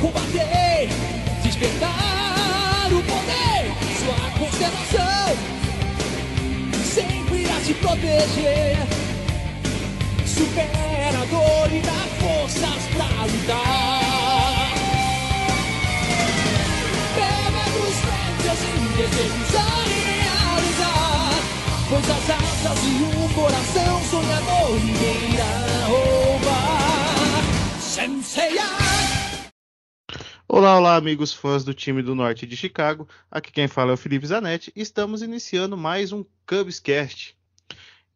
combater, despertar o poder, sua constelação sempre irá te proteger. Supera a dor e dá forças pra lutar. Pega dos frentes e desejos a realizar. Pois as asas e um coração sonhador ninguém irá roubar. Senseiya! Olá, olá, amigos fãs do time do Norte de Chicago. Aqui quem fala é o Felipe Zanetti. Estamos iniciando mais um Cubscast.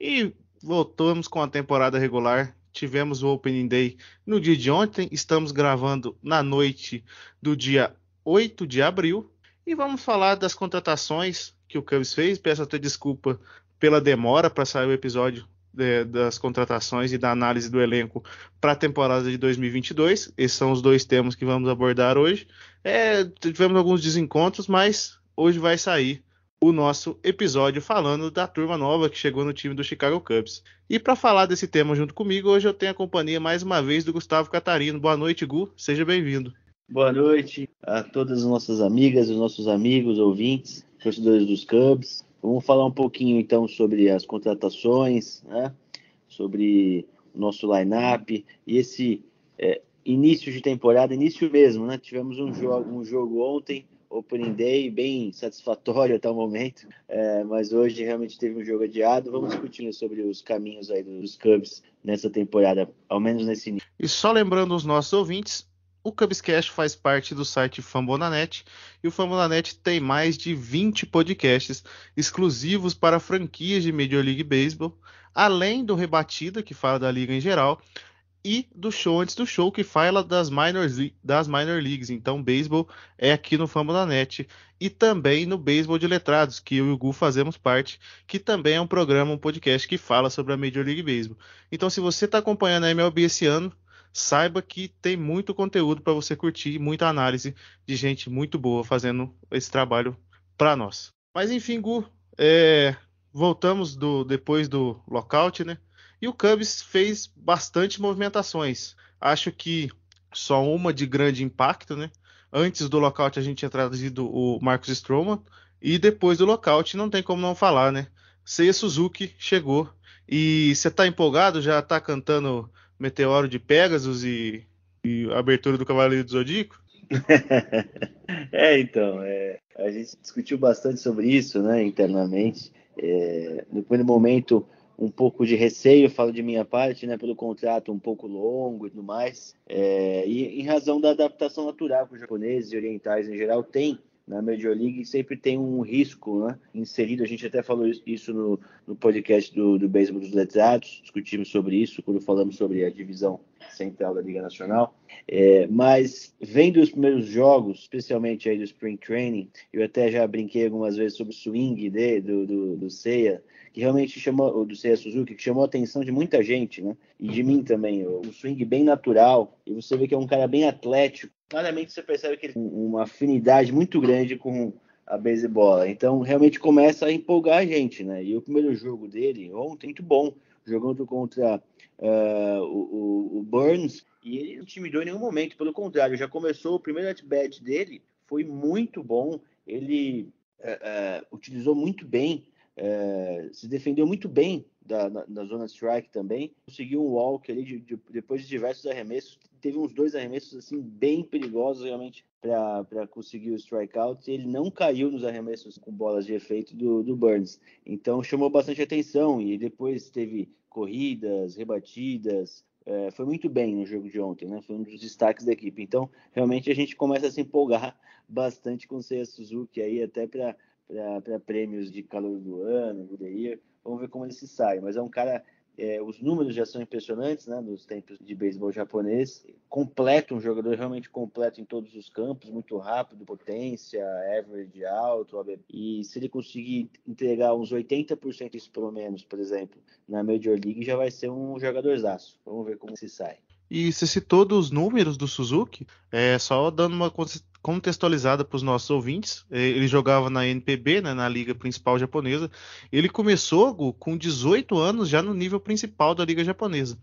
E voltamos com a temporada regular. Tivemos o Opening Day no dia de ontem. Estamos gravando na noite do dia 8 de abril. E vamos falar das contratações que o Cubs fez. Peço até desculpa pela demora para sair o episódio é, das contratações e da análise do elenco para a temporada de 2022. Esses são os dois temas que vamos abordar hoje. É, tivemos alguns desencontros, mas hoje vai sair o nosso episódio falando da turma nova que chegou no time do Chicago Cubs. E para falar desse tema junto comigo, hoje eu tenho a companhia mais uma vez do Gustavo Catarino. Boa noite, Gu. Seja bem-vindo. Boa noite a todas as nossas amigas, os nossos amigos, ouvintes, torcedores dos Cubs. Vamos falar um pouquinho então sobre as contratações, né? sobre o nosso line-up e esse é, início de temporada, início mesmo, né? Tivemos um jogo, um jogo ontem, Opening Day, bem satisfatório até o momento, é, mas hoje realmente teve um jogo adiado. Vamos discutir sobre os caminhos aí dos Cubs nessa temporada, ao menos nesse início. E só lembrando os nossos ouvintes, o Cubscast faz parte do site Fambonanet e o Fambonanet tem mais de 20 podcasts exclusivos para franquias de Major League Baseball, além do Rebatida, que fala da liga em geral, e do show antes do show, que fala das minor, das minor leagues. Então, beisebol é aqui no Fambonanet e também no Beisebol de Letrados, que eu e o Gu fazemos parte, que também é um programa, um podcast que fala sobre a Major League Baseball. Então, se você está acompanhando a MLB esse ano, saiba que tem muito conteúdo para você curtir, muita análise de gente muito boa fazendo esse trabalho para nós. Mas enfim, Gu, é, voltamos do, depois do lockout, né? E o Cubs fez bastante movimentações. Acho que só uma de grande impacto, né? Antes do lockout a gente tinha trazido o Marcos Stroman e depois do lockout não tem como não falar, né? Seiya Suzuki chegou e você tá empolgado? Já tá cantando Meteoro de Pegasus e, e abertura do Cavaleiro do Zodíaco? é, então, é, a gente discutiu bastante sobre isso, né, internamente. É, no primeiro momento, um pouco de receio, falo de minha parte, né, pelo contrato um pouco longo e tudo mais, é, e em razão da adaptação natural que os japoneses e orientais em geral têm na Major League sempre tem um risco né, inserido. A gente até falou isso no, no podcast do, do Beisebol dos Letrados, discutimos sobre isso quando falamos sobre a divisão central da Liga Nacional. É, mas vendo os primeiros jogos, especialmente aí do Spring Training, eu até já brinquei algumas vezes sobre o swing de, do, do, do Seiya, que realmente chamou, do Seiya Suzuki, que chamou a atenção de muita gente, né? E de mim também. Um swing bem natural, e você vê que é um cara bem atlético, claramente você percebe que ele tem uma afinidade muito grande com a beisebola. Então, realmente começa a empolgar a gente, né? E o primeiro jogo dele, ontem, muito bom, jogando contra uh, o, o, Burns, e ele não intimidou em nenhum momento, pelo contrário, já começou o primeiro at-bat dele, foi muito bom, ele uh, uh, utilizou muito bem, se defendeu muito bem da, na, na, zona strike também, conseguiu um walk ali de, de, depois de diversos arremessos, teve uns dois arremessos assim bem perigosos realmente para conseguir o strikeout ele não caiu nos arremessos com bolas de efeito do, do Burns. Então chamou bastante atenção e depois teve corridas, rebatidas, é, foi muito bem no jogo de ontem, né? Foi um dos destaques da equipe. Então, realmente a gente começa a se empolgar bastante com o Seiya Suzuki aí, até para prêmios de calor do ano, do Year. Vamos ver como ele se sai. Mas é um cara. É, os números já são impressionantes, né? Nos tempos de beisebol japonês. Completo, um jogador realmente completo em todos os campos, muito rápido, potência, average alto. E se ele conseguir entregar uns 80% isso pelo menos, por exemplo, na Major League, já vai ser um jogadorzaço. Vamos ver como se sai. E você citou dos números do Suzuki, é só dando uma contextualizada para os nossos ouvintes. É, ele jogava na NPB, né, na liga principal japonesa. Ele começou com 18 anos já no nível principal da liga japonesa.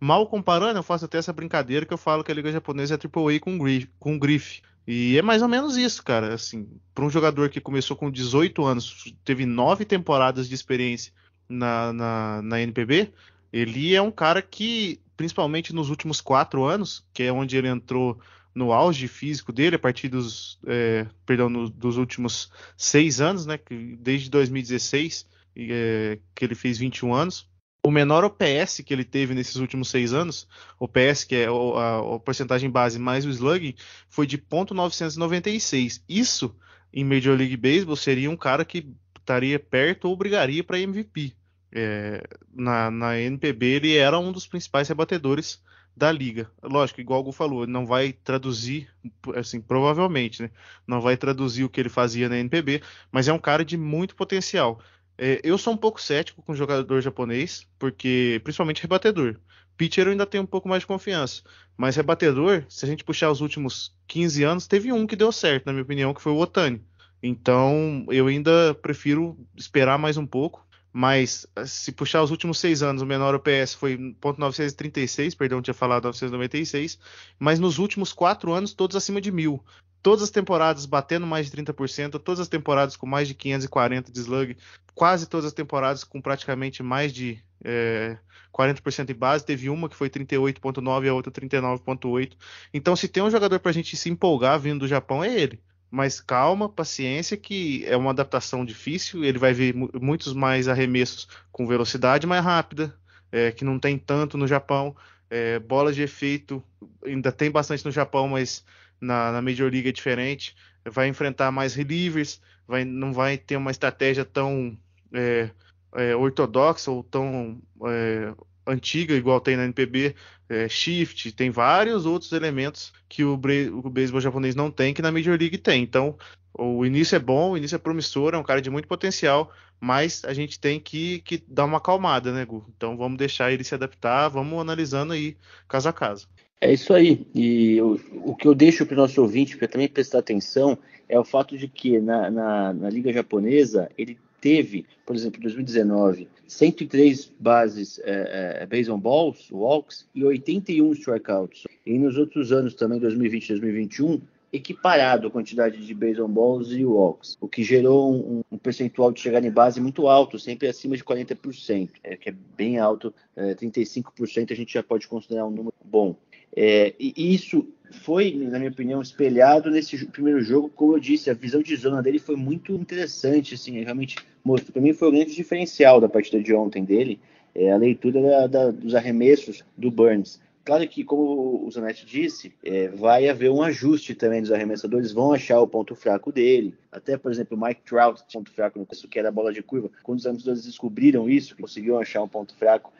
Mal comparando, eu faço até essa brincadeira que eu falo que a Liga Japonesa é AAA com, grife, com grife. E é mais ou menos isso, cara. Assim, para um jogador que começou com 18 anos, teve nove temporadas de experiência na, na, na NPB, ele é um cara que, principalmente nos últimos quatro anos, que é onde ele entrou no auge físico dele, a partir dos, é, perdão, no, dos últimos seis anos, né, desde 2016, é, que ele fez 21 anos. O menor OPS que ele teve nesses últimos seis anos, OPS, que é a, a porcentagem base mais o slugging, foi de .996. Isso, em Major League Baseball, seria um cara que estaria perto ou brigaria para MVP. É, na, na NPB ele era um dos principais rebatedores da liga. Lógico, igual o falou, não vai traduzir, assim, provavelmente, né? Não vai traduzir o que ele fazia na NPB, mas é um cara de muito potencial. É, eu sou um pouco cético com jogador japonês, porque, principalmente rebatedor. Pitcher eu ainda tenho um pouco mais de confiança. Mas rebatedor, se a gente puxar os últimos 15 anos, teve um que deu certo, na minha opinião, que foi o Otani. Então, eu ainda prefiro esperar mais um pouco mas se puxar os últimos seis anos, o menor OPS foi .936, perdão, tinha falado 996, mas nos últimos quatro anos, todos acima de mil. Todas as temporadas batendo mais de 30%, todas as temporadas com mais de 540 de slug, quase todas as temporadas com praticamente mais de é, 40% em base. Teve uma que foi 38,9 e a outra 39,8. Então, se tem um jogador para a gente se empolgar vindo do Japão, é ele mas calma, paciência, que é uma adaptação difícil. Ele vai ver muitos mais arremessos com velocidade mais rápida, é, que não tem tanto no Japão. É, bolas de efeito ainda tem bastante no Japão, mas na, na Major League é diferente. Vai enfrentar mais relievers, vai, não vai ter uma estratégia tão é, é ortodoxa ou tão é, antiga, igual tem na NPB, é, shift, tem vários outros elementos que o, o beisebol japonês não tem, que na Major League tem. Então, o início é bom, o início é promissor, é um cara de muito potencial, mas a gente tem que, que dar uma acalmada, né, Gu? Então vamos deixar ele se adaptar, vamos analisando aí caso a caso. É isso aí. E o, o que eu deixo para o nosso ouvinte, para também prestar atenção, é o fato de que na, na, na Liga Japonesa ele teve, por exemplo, em 2019, 103 bases é, é, balls, walks e 81 strikeouts. E nos outros anos também, 2020 e 2021, equiparado a quantidade de baseball balls e walks, o que gerou um, um, percentual de chegar em base muito alto, sempre acima de 40%, é, que é bem alto, é, 35% a gente já pode considerar um número bom. É, e isso foi, na minha opinião, espelhado nesse primeiro jogo. Como eu disse, a visão de zona dele foi muito interessante. Assim, realmente mostrou para mim foi o grande diferencial da partida de ontem dele, é a leitura da, da, dos arremessos do Burns. Claro que, como o Zanetti disse, é, vai haver um ajuste também dos arremessadores, vão achar o ponto fraco dele. Até, por exemplo, o Mike Trout, ponto fraco no que era a bola de curva. Quando os arremessadores descobriram isso, conseguiram achar um ponto fraco,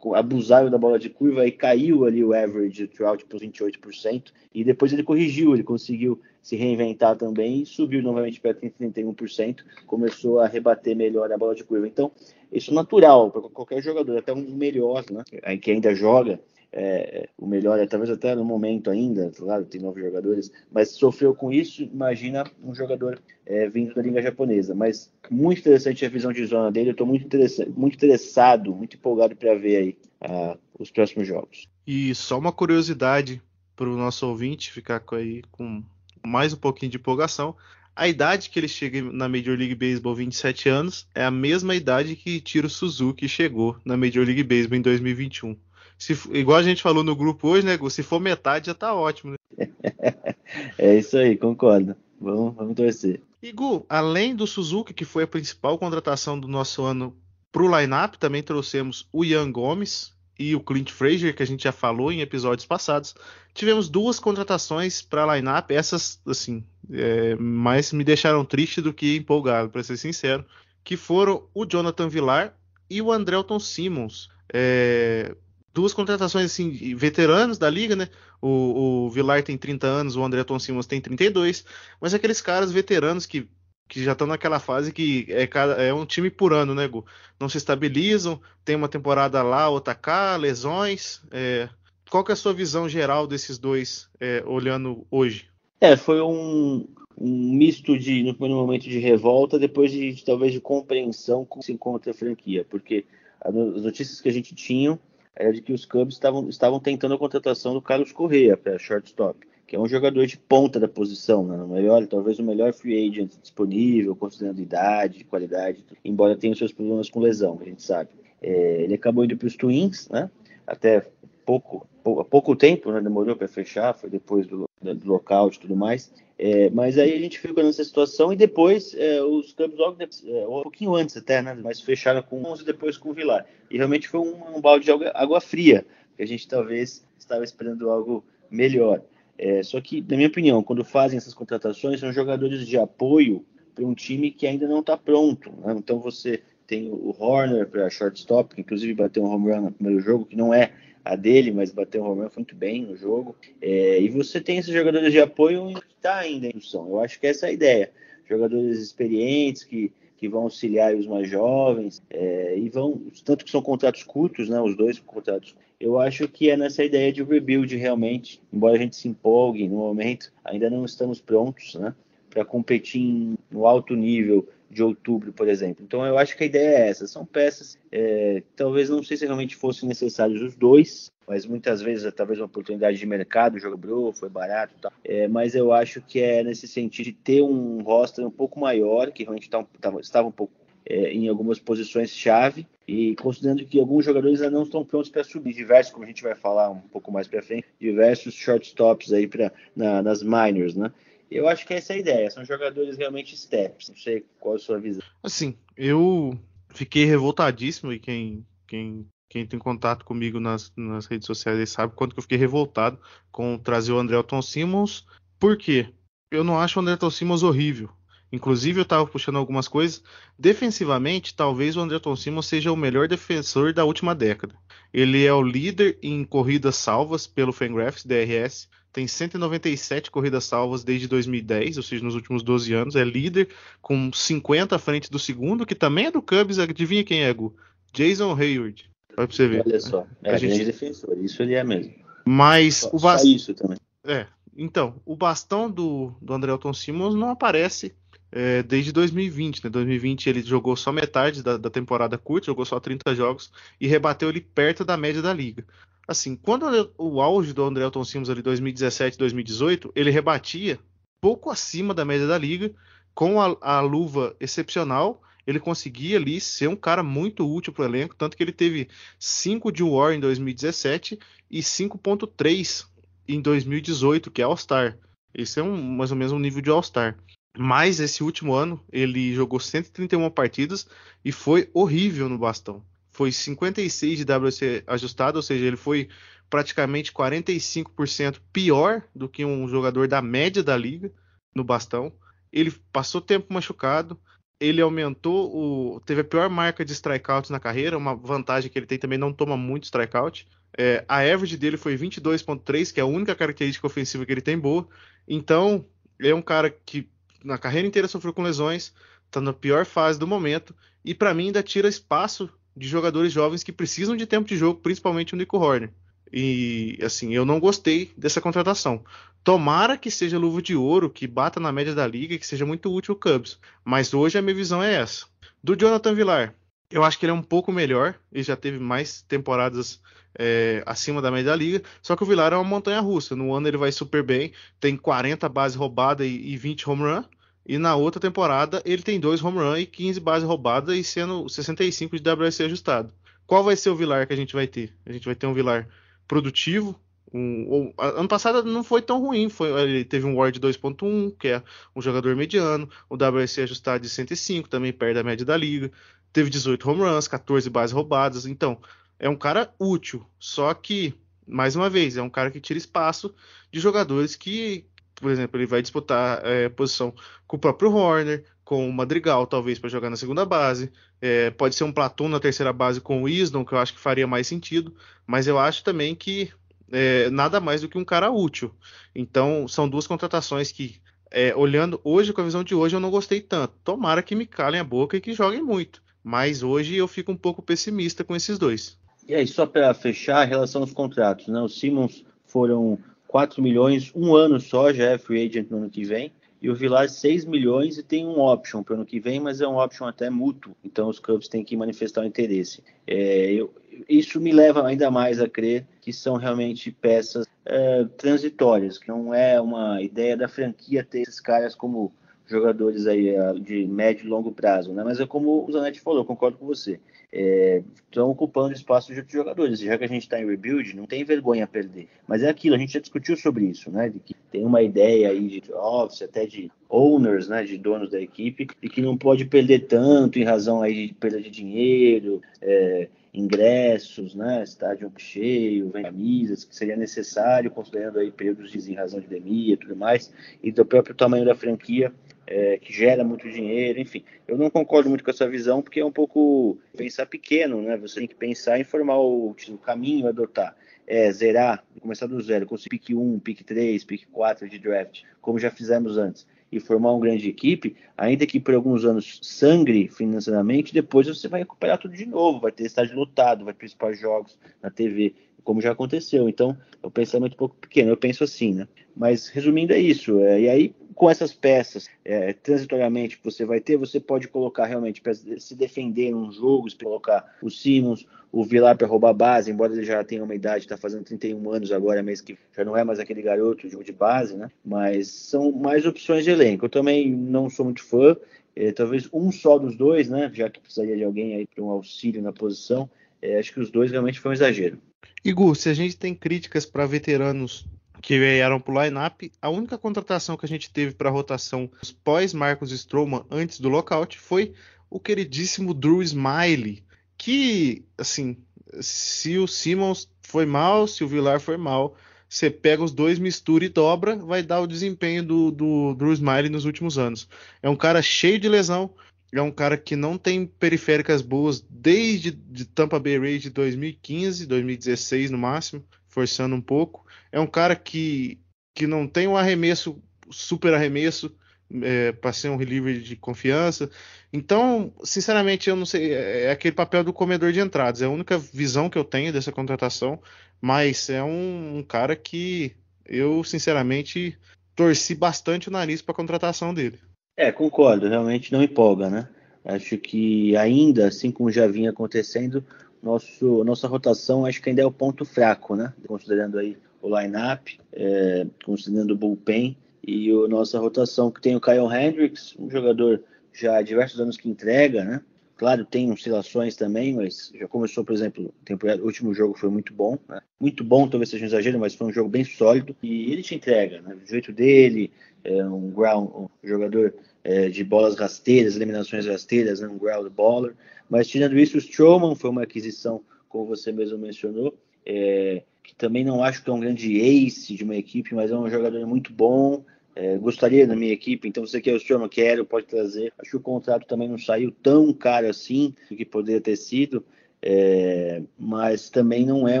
abusaram da bola de curva e caiu ali o average do Trout para 28%. E depois ele corrigiu, ele conseguiu se reinventar também e subiu novamente para 31%. Começou a rebater melhor a bola de curva. Então, isso é natural para qualquer jogador, até um dos melhores, né? Que ainda joga é, o melhor, é, talvez até no momento ainda, claro, tem novos jogadores, mas sofreu com isso, imagina um jogador é, vindo da Liga Japonesa. Mas muito interessante a visão de zona dele, eu estou muito, muito interessado, muito empolgado para ver aí uh, os próximos jogos. E só uma curiosidade para o nosso ouvinte ficar aí com mais um pouquinho de empolgação. A idade que ele chega na Major League Baseball, 27 anos, é a mesma idade que Tiro Suzuki chegou na Major League Baseball em 2021. Se, igual a gente falou no grupo hoje, né, Gu? Se for metade, já tá ótimo, né? é isso aí, concordo. Vamos, vamos torcer. E Gu, além do Suzuki, que foi a principal contratação do nosso ano pro line-up, também trouxemos o Ian Gomes e o Clint Frazier, que a gente já falou em episódios passados. Tivemos duas contratações para line-up, essas, assim, é, mais me deixaram triste do que empolgado, para ser sincero, que foram o Jonathan Villar e o Andrelton Simmons. É, duas contratações assim, veteranos da liga, né? O, o Villar tem 30 anos, o André Tom Simmons tem 32, mas aqueles caras veteranos que, que já estão naquela fase que é, é um time por ano, né, Gu? Não se estabilizam, tem uma temporada lá, outra cá, lesões. É... Qual que é a sua visão geral desses dois, é, olhando hoje? É, foi um, um misto de, no primeiro momento, de revolta, depois de, de talvez de compreensão com se encontra a franquia, porque as notícias que a gente tinha era de que os Cubs estavam, estavam tentando a contratação do Carlos Correa para shortstop, que é um jogador de ponta da posição, né? o melhor, talvez o melhor free agent disponível, considerando idade, qualidade, embora tenha os seus problemas com lesão, a gente sabe. É, ele acabou indo para os Twins, né? até pouco, pouco, pouco tempo, né? demorou para fechar, foi depois do, do lockout e tudo mais. É, mas aí a gente ficou nessa situação e depois é, os Cubs logo é, um pouquinho antes até, né? Mas fecharam com 11 depois com o Vilar. E realmente foi um, um balde de água, água, fria, que a gente talvez estava esperando algo melhor. É, só que, na minha opinião, quando fazem essas contratações, são jogadores de apoio para um time que ainda não está pronto. Né? Então você tem o Horner para shortstop, que inclusive bateu um home run no primeiro jogo, que não é a dele, mas bateu o Romero muito bem no jogo. É, e você tem esses jogadores de apoio que está ainda em discussão. Eu acho que essa é a ideia. Jogadores experientes que, que vão auxiliar os mais jovens é, e vão, tanto que são contratos curtos, né, os dois contratos. Eu acho que é nessa ideia de rebuild realmente, embora a gente se empolgue no momento, ainda não estamos prontos, né, para competir no alto nível de outubro, por exemplo. Então eu acho que a ideia é essa. São peças, é, talvez não sei se realmente fossem necessários os dois, mas muitas vezes é talvez uma oportunidade de mercado, o jogo bro, foi barato, tal. É, mas eu acho que é nesse sentido de ter um roster um pouco maior, que realmente tá, tava, estava um pouco é, em algumas posições chave e considerando que alguns jogadores ainda não estão prontos para subir, diversos, como a gente vai falar um pouco mais para frente, diversos shortstops aí para na, nas minors, né? Eu acho que essa é a ideia. São jogadores realmente steps. Não sei qual é a sua visão. Assim, eu fiquei revoltadíssimo e quem, quem, quem tem contato comigo nas, nas redes sociais sabe quanto que eu fiquei revoltado com trazer o Andrelton Simmons. Por quê? Eu não acho o Andrelton Simmons horrível. Inclusive, eu estava puxando algumas coisas. Defensivamente, talvez o Andrelton Simmons seja o melhor defensor da última década. Ele é o líder em corridas salvas pelo Fangraphs DRS tem 197 corridas salvas desde 2010, ou seja, nos últimos 12 anos. É líder com 50 à frente do segundo, que também é do Cubs. Adivinha quem é, Gu? Jason Hayward. Vai pra você ver. Olha só, é a gente... defensor, isso ele é mesmo. Mas só, o bastão. isso também. É, então, o bastão do, do Andrelton Simmons não aparece é, desde 2020. Né? 2020 ele jogou só metade da, da, temporada curta, jogou só 30 jogos e rebateu ele perto da média da liga assim, quando o auge do Andrelton Simmons ali 2017, 2018, ele rebatia pouco acima da média da liga, com a, a luva excepcional, ele conseguia ali ser um cara muito útil para o elenco, tanto que ele teve 5 de War em 2017 e 5.3 em 2018, que é All-Star. Esse é um, mais ou menos um nível de All-Star. Mas esse último ano ele jogou 131 partidas e foi horrível no bastão foi 56 de WC ajustado, ou seja, ele foi praticamente 45% pior do que um jogador da média da liga no bastão. Ele passou tempo machucado, ele aumentou o. teve a pior marca de strikeouts na carreira, uma vantagem que ele tem também, não toma muito strikeout. É, a average dele foi 22,3, que é a única característica ofensiva que ele tem boa. Então, é um cara que na carreira inteira sofreu com lesões, está na pior fase do momento, e para mim ainda tira espaço de jogadores jovens que precisam de tempo de jogo, principalmente o Nico Horner. E assim, eu não gostei dessa contratação. Tomara que seja luva de ouro, que bata na média da liga, que seja muito útil o Cubs. Mas hoje a minha visão é essa. Do Jonathan Villar, eu acho que ele é um pouco melhor. Ele já teve mais temporadas é, acima da média da liga. Só que o Villar é uma montanha russa. No ano ele vai super bem, tem 40 bases roubadas e, e 20 home run. E na outra temporada ele tem dois home run e 15 bases roubadas e sendo 65 de WRC ajustado. Qual vai ser o Vilar que a gente vai ter? A gente vai ter um Vilar produtivo. Um, ano passado não foi tão ruim, foi, ele teve um Ward 2.1, que é um jogador mediano, o WRC ajustado de 105, também perto da média da liga. Teve 18 home runs, 14 bases roubadas. Então, é um cara útil, só que mais uma vez, é um cara que tira espaço de jogadores que, por exemplo, ele vai disputar é, posição com o próprio Horner, com o Madrigal, talvez, para jogar na segunda base. É, pode ser um Platão na terceira base com o Isdon, que eu acho que faria mais sentido, mas eu acho também que é, nada mais do que um cara útil. Então, são duas contratações que, é, olhando hoje, com a visão de hoje, eu não gostei tanto. Tomara que me calem a boca e que joguem muito. Mas hoje eu fico um pouco pessimista com esses dois. E aí, só para fechar, a relação aos contratos, né? Os Simmons foram 4 milhões, um ano só, já é free agent no ano que vem. E o Vilar 6 milhões e tem um option para o ano que vem, mas é um option até mútuo, então os Cubs têm que manifestar o interesse. É, eu, isso me leva ainda mais a crer que são realmente peças é, transitórias, que não é uma ideia da franquia ter esses caras como jogadores aí é, de médio e longo prazo, né? Mas é como o Zanetti falou, concordo com você. Estão é, ocupando espaço de outros jogadores. Já que a gente está em rebuild, não tem vergonha a perder. Mas é aquilo, a gente já discutiu sobre isso, né? De que tem uma ideia aí de office, até de owners, né? De donos da equipe, e que não pode perder tanto em razão aí de perda de dinheiro, é, ingressos, né, estádio cheio, camisas, que seria necessário, considerando aí períodos de razão de pandemia e tudo mais, e do próprio tamanho da franquia, é, que gera muito dinheiro, enfim. Eu não concordo muito com essa visão, porque é um pouco pensar pequeno, né? Você tem que pensar em formar o, o caminho a adotar. É, zerar, começar do zero, conseguir pique 1, pique 3, pique 4 de draft, como já fizemos antes, e formar uma grande equipe, ainda que por alguns anos sangre financeiramente, depois você vai recuperar tudo de novo, vai ter estádio lotado, vai participar de jogos na TV, como já aconteceu. Então, é um pensamento um pouco pequeno, eu penso assim, né? Mas resumindo é isso. É, e aí com essas peças, é, transitoriamente, que você vai ter, você pode colocar realmente para se defender num jogo, colocar o Simmons, o Vilar para roubar base, embora ele já tenha uma idade, está fazendo 31 anos agora, mês que já não é mais aquele garoto de, de base, né? Mas são mais opções de elenco. Eu também não sou muito fã, é, talvez um só dos dois, né? Já que precisaria de alguém aí para um auxílio na posição. É, acho que os dois realmente foi um exagero. Igor, se a gente tem críticas para veteranos que vieram para o line-up. A única contratação que a gente teve para rotação pós Marcos Stroman antes do lockout foi o queridíssimo Drew Smiley, que, assim, se o Simmons foi mal, se o Villar foi mal, você pega os dois, mistura e dobra, vai dar o desempenho do, do Drew Smiley nos últimos anos. É um cara cheio de lesão, é um cara que não tem periféricas boas desde de Tampa Bay Rays de 2015, 2016 no máximo forçando um pouco. É um cara que, que não tem um arremesso, super arremesso, é, para ser um reliever de confiança. Então, sinceramente, eu não sei. É, é aquele papel do comedor de entradas. É a única visão que eu tenho dessa contratação. Mas é um, um cara que eu, sinceramente, torci bastante o nariz para a contratação dele. É, concordo. Realmente não empolga, né? Acho que ainda, assim como já vinha acontecendo, nosso, nossa rotação acho que ainda é o ponto fraco, né? Considerando aí o line-up, é, considerando o bullpen e a nossa rotação que tem o Kyle Hendricks, um jogador já há diversos anos que entrega, né? Claro, tem oscilações também, mas já começou, por exemplo, o último jogo foi muito bom, né? muito bom, talvez seja um exagero, mas foi um jogo bem sólido e ele te entrega, né? O jeito dele, é um ground, um jogador é, de bolas rasteiras, eliminações rasteiras, né? um ground baller. Mas tirando isso, o Strowman foi uma aquisição, como você mesmo mencionou, é, que também não acho que é um grande ace de uma equipe, mas é um jogador muito bom. É, gostaria da minha equipe, então você quer o Strowman, quero, pode trazer. Acho que o contrato também não saiu tão caro assim do que poderia ter sido. É, mas também não é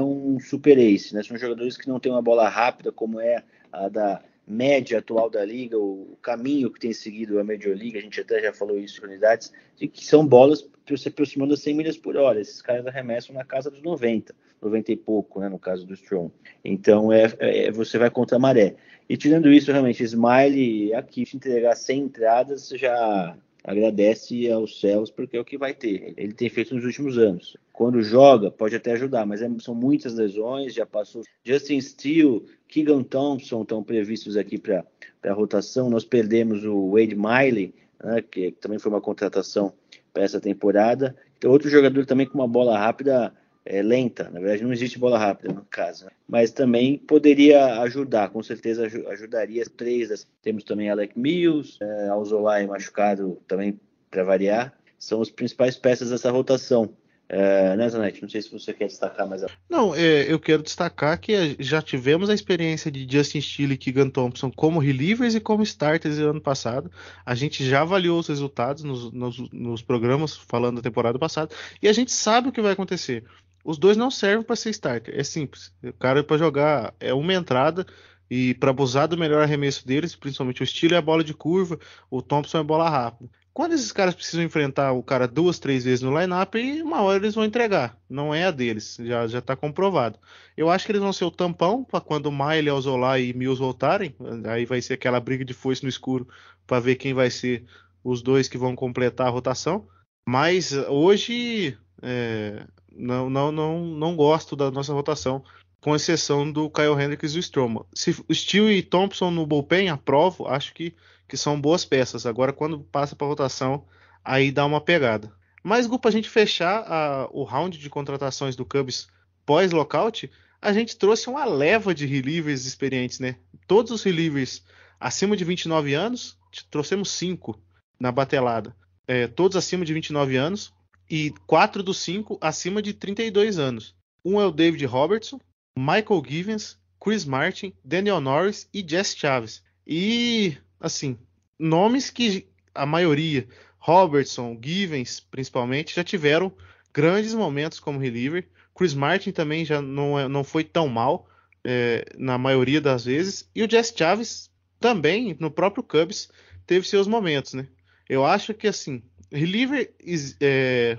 um super ace, né? São jogadores que não têm uma bola rápida como é a da média atual da liga, o caminho que tem seguido a Major League, a gente até já falou isso em unidades, de que são bolas se aproximando a 100 milhas por hora. Esses caras arremessam na casa dos 90, 90 e pouco, né, no caso do Strong. Então é, é, você vai contra a maré. E tirando isso, realmente, Smiley aqui te entregar 100 entradas já agradece aos céus porque é o que vai ter. Ele tem feito nos últimos anos. Quando joga, pode até ajudar, mas é, são muitas lesões. Já passou Justin Steele, Keegan Thompson estão previstos aqui para a rotação. Nós perdemos o Wade Miley, né, que também foi uma contratação para essa temporada. Então, outro jogador também com uma bola rápida é, lenta. Na verdade, não existe bola rápida no caso, né? mas também poderia ajudar, com certeza ajudaria. Três, temos também Alec Mills, é, Alzolay machucado também para variar. São as principais peças dessa rotação. É, né, Zanetti? Não sei se você quer destacar mais. Não, é, eu quero destacar que já tivemos a experiência de Justin Steele e Keegan Thompson como relievers e como starters no ano passado. A gente já avaliou os resultados nos, nos, nos programas falando da temporada passada e a gente sabe o que vai acontecer. Os dois não servem para ser starter. É simples. O cara para jogar é uma entrada e para abusar do melhor arremesso deles, principalmente o estilo é a bola de curva, o Thompson é bola rápida. quando esses caras precisam enfrentar o cara duas, três vezes no lineup, uma hora eles vão entregar. Não é a deles, já já está comprovado. Eu acho que eles vão ser o tampão para quando Miley, Alzola e Mills voltarem. Aí vai ser aquela briga de foice no escuro para ver quem vai ser os dois que vão completar a rotação. Mas hoje é, não, não, não, não gosto da nossa rotação, com exceção do Kyle Hendricks e o Stroma. Se o Steele e Thompson no bullpen, aprovo, acho que que são boas peças. Agora, quando passa para rotação, aí dá uma pegada. Mas, Gu, para a gente fechar a, o round de contratações do Cubs pós-lockout, a gente trouxe uma leva de relievers experientes, né? Todos os relievers acima de 29 anos, trouxemos cinco na batelada. É, todos acima de 29 anos e quatro dos cinco acima de 32 anos. Um é o David Robertson, Michael Givens, Chris Martin, Daniel Norris e Jess Chaves. E assim, nomes que a maioria, Robertson, Givens, principalmente, já tiveram grandes momentos como reliever. Chris Martin também já não, é, não foi tão mal é, na maioria das vezes. E o Jess Chaves também, no próprio Cubs, teve seus momentos, né? Eu acho que, assim, reliever é,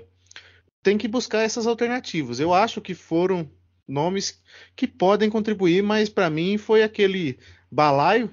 tem que buscar essas alternativas. Eu acho que foram nomes que podem contribuir, mas para mim foi aquele balaio,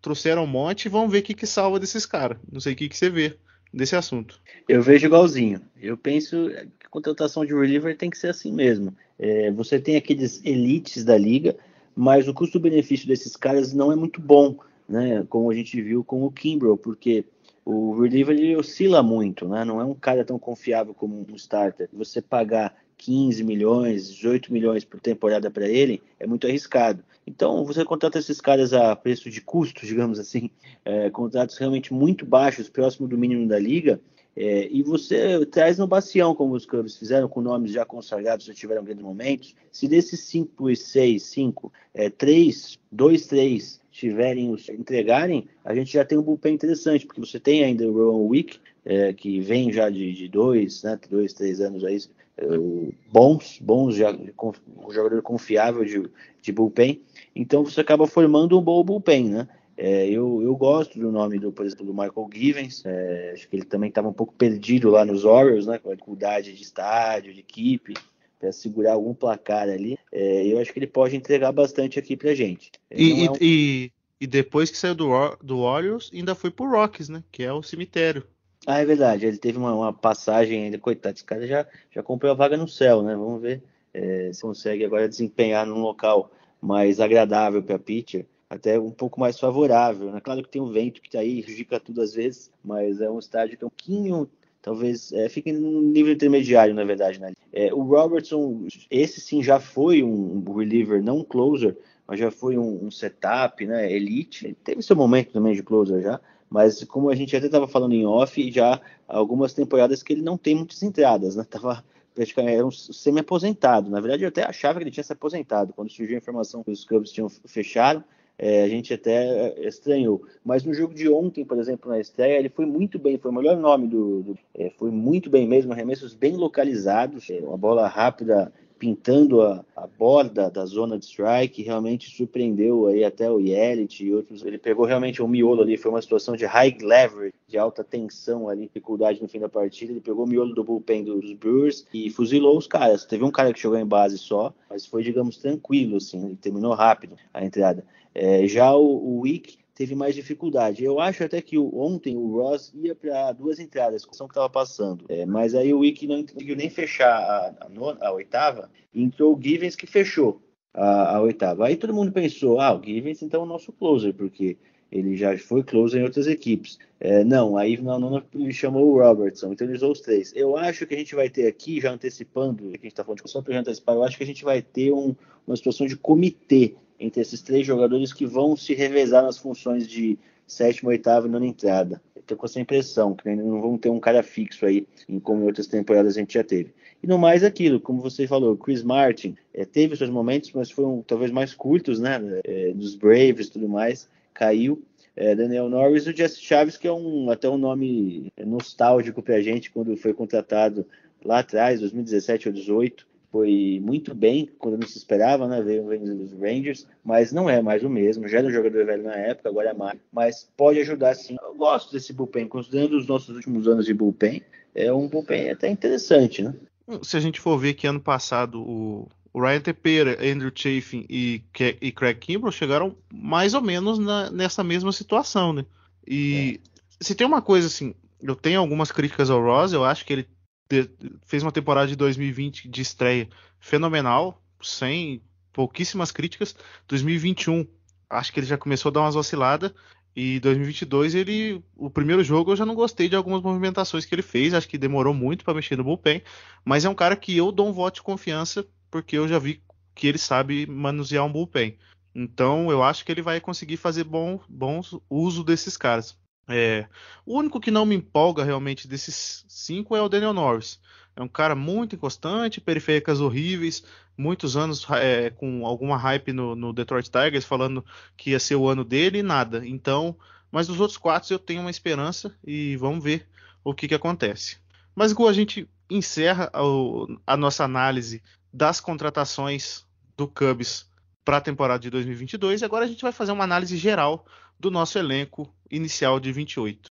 trouxeram um monte e vamos ver o que, que salva desses caras. Não sei o que, que você vê desse assunto. Eu vejo igualzinho. Eu penso que a contratação de reliever tem que ser assim mesmo. É, você tem aqueles elites da liga, mas o custo-benefício desses caras não é muito bom, né? Como a gente viu com o Kimbrel, porque o reliever ele oscila muito, né? Não é um cara tão confiável como um starter. Você pagar 15 milhões, 18 milhões por temporada para ele é muito arriscado. Então, você contrata esses caras a preço de custo, digamos assim, é, contratos realmente muito baixos, próximo do mínimo da liga, é, e você traz no bacião, como os clubes fizeram, com nomes já consagrados, já tiveram grandes momentos. Se desses 5 e 6, 5, 3, 2, 3 tiverem, entregarem, a gente já tem um bullpen interessante, porque você tem ainda o Rowan Wick, é, que vem já de, de dois, né, dois, três anos aí, é, bons, bons, já, um jogador confiável de, de bullpen. Então você acaba formando um bom bullpen, né? É, eu, eu gosto do nome do, por exemplo, do Michael Givens. É, acho que ele também estava um pouco perdido lá nos Orioles, né? Com a dificuldade de estádio, de equipe, para segurar algum placar ali. É, eu acho que ele pode entregar bastante aqui para gente. E, é um... e, e, depois que saiu do, do Orioles, ainda foi pro Rocks, né? Que é o cemitério. Ah, é verdade. Ele teve uma, uma passagem ainda. Coitado, esse cara já, já comprou a vaga no céu, né? Vamos ver é, se consegue agora desempenhar num local mais agradável para pitcher, até um pouco mais favorável. Né? Claro que tem o vento que está aí, prejudica tudo às vezes, mas é um estádio que é um pouquinho, talvez, é, fique num nível intermediário, na verdade. Né? É, o Robertson, esse sim já foi um reliever, não um closer, mas já foi um, um setup, né? Elite. Ele teve seu momento também de closer já, mas como a gente até estava falando em off, já algumas temporadas que ele não tem muitas entradas, né? Tava praticamente era um semi-aposentado. Na verdade, eu até achava que ele tinha se aposentado. Quando surgiu a informação que os Cubs tinham fechado, é, a gente até é, estranhou. Mas no jogo de ontem, por exemplo, na estreia, ele foi muito bem, foi o melhor nome do. do é, foi muito bem mesmo, arremessos bem localizados, é, uma bola rápida pintando a, a, borda da zona de strike, realmente surpreendeu aí até o Yelich e outros. Ele pegou realmente o um miolo ali, foi uma situação de high leverage, de alta tensão ali, dificuldade no fim da partida. Ele pegou o miolo do bullpen dos Brewers e fuzilou os caras. Teve um cara que jogou em base só, mas foi, digamos, tranquilo, assim, ele terminou rápido a entrada. É, já o, o Wick teve mais dificuldade. Eu acho até que ontem o Ross ia para duas entradas, com a que estava passando. É, mas aí o Wick não conseguiu nem fechar a, a, nona, a oitava, e entrou o Givens que fechou a, a, oitava. Aí todo mundo pensou, ah, o Givens então é o nosso closer, porque ele já foi closer em outras equipes. É, não, aí na nona ele chamou o Robertson, então ele usou os três. Eu acho que a gente vai ter aqui, já antecipando, que a gente está falando de só para antecipar, eu acho que a gente vai ter um, uma situação de comitê entre esses três jogadores que vão se revezar nas funções de sétima, oitava e nona entrada. Eu tô com essa impressão, que não vão ter um cara fixo aí, como em outras temporadas a gente já teve. E no mais aquilo, como você falou, Chris Martin é, teve seus momentos, mas foram talvez mais curtos, né? É, dos Braves e tudo mais, caiu. É, Daniel Norris e o Jesse Chaves, que é um, até um nome nostálgico pra gente quando foi contratado lá atrás, 2017 ou 2018 foi muito bem quando não se esperava, né? Veio, dos Rangers, mas não é mais o mesmo. Já era um jogador velho na época, agora é mais. Mas pode ajudar sim. Eu gosto desse bullpen, considerando os nossos últimos anos de bullpen, é um bullpen até interessante, né? Se a gente for ver que ano passado o, o Ryan Tepera, Andrew Chafin e, e Craig Kimbrell chegaram mais ou menos na, nessa mesma situação, né? E é. se tem uma coisa assim, eu tenho algumas críticas ao Ross, eu acho que ele fez uma temporada de 2020 de estreia fenomenal, sem pouquíssimas críticas. 2021, acho que ele já começou a dar umas osciladas. E 2022 ele, o primeiro jogo eu já não gostei de algumas movimentações que ele fez, acho que demorou muito para mexer no bullpen, mas é um cara que eu dou um voto de confiança porque eu já vi que ele sabe manusear um bullpen. Então eu acho que ele vai conseguir fazer bom, bom uso desses caras. É, o único que não me empolga realmente desses cinco é o Daniel Norris. É um cara muito inconstante, periféricas horríveis, muitos anos é, com alguma hype no, no, Detroit Tigers, falando que ia ser o ano dele e nada. Então, mas dos outros quatro eu tenho uma esperança e vamos ver o que, que acontece. Mas igual a gente encerra a, a nossa análise das contratações do Cubs para a temporada de 2022 e agora a gente vai fazer uma análise geral do nosso elenco inicial de 28.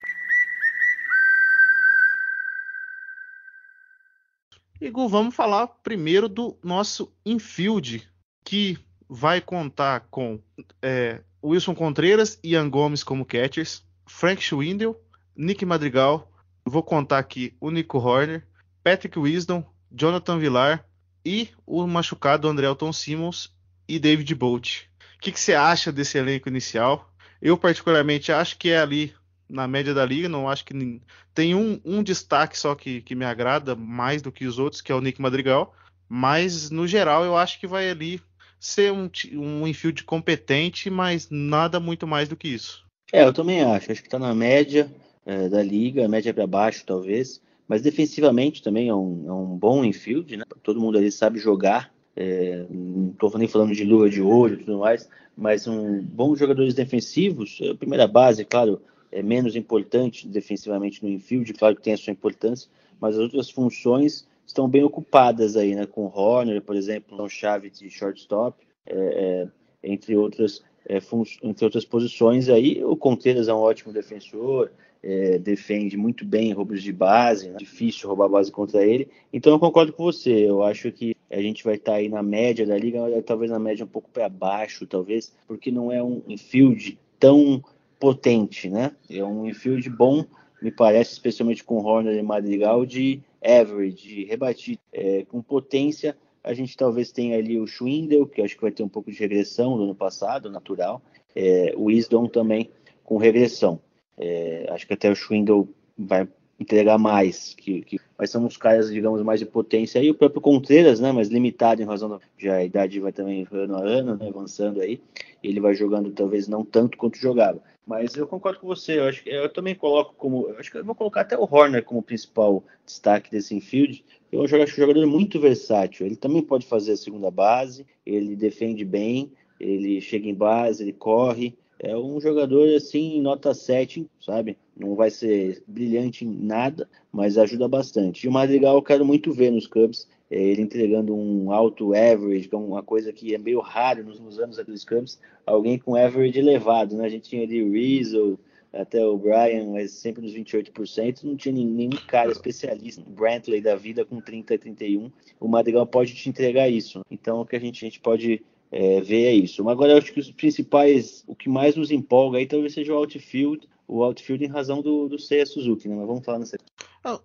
Igor, vamos falar primeiro do nosso infield, que vai contar com é, Wilson Contreras e Ian Gomes como catchers, Frank Schwindel, Nick Madrigal, vou contar aqui o Nico Horner, Patrick Wisdom, Jonathan Villar e o machucado André Elton Simmons e David Bolt. O que você acha desse elenco inicial? Eu, particularmente, acho que é ali na média da liga. Não acho que tem um, um destaque só que, que me agrada mais do que os outros, que é o Nick Madrigal. Mas, no geral, eu acho que vai ali ser um, um infield competente, mas nada muito mais do que isso. É, eu também acho. Acho que está na média é, da liga, média para baixo, talvez. Mas defensivamente também é um, é um bom infield, né? Todo mundo ali sabe jogar. É, não estou nem falando de luva de olho e tudo mais, mas um bons jogadores defensivos, a primeira base, claro, é menos importante defensivamente no infield, claro que tem a sua importância, mas as outras funções estão bem ocupadas aí, né? Com Horner, por exemplo, no chave de shortstop, é, é, entre outras é, entre outras posições aí, o Contreiras é um ótimo defensor, é, defende muito bem roubos de base, né? difícil roubar base contra ele. Então eu concordo com você. Eu acho que a gente vai estar tá aí na média da liga, talvez na média um pouco para baixo, talvez, porque não é um infield tão potente, né? É um infield bom, me parece, especialmente com Horner e Madrigal, de average, de rebatir, é, com potência. A gente talvez tenha ali o Schwindel, que acho que vai ter um pouco de regressão do ano passado, natural. É, o Wisdom também com regressão. É, acho que até o Schwindel vai entregar mais, que, que, mas são os caras, digamos, mais de potência. E o próprio Contreras, né, mais limitado em razão da já a idade vai também ano a ano, né, avançando aí. Ele vai jogando talvez não tanto quanto jogava. Mas eu concordo com você, eu acho que eu também coloco como, acho que eu vou colocar até o Horner como principal destaque desse infield. Eu acho que é um jogador muito versátil. Ele também pode fazer a segunda base, ele defende bem, ele chega em base, ele corre, é um jogador assim, nota 7, sabe? Não vai ser brilhante em nada, mas ajuda bastante. E o Madrigal eu quero muito ver nos Cubs, é, ele entregando um alto average, que é uma coisa que é meio raro nos, nos anos aqueles Cubs, alguém com average elevado, né? A gente tinha ali o Rizzo, até o Brian, mas sempre nos 28%, não tinha nenhum cara especialista, Brantley da vida com 30 e 31. O Madrigal pode te entregar isso. Então, o que a gente, a gente pode é, ver é isso. Mas agora eu acho que os principais, o que mais nos empolga aí talvez seja o outfield, o outfield em razão do, do Seiya Suzuki, né? Mas vamos falar nessa.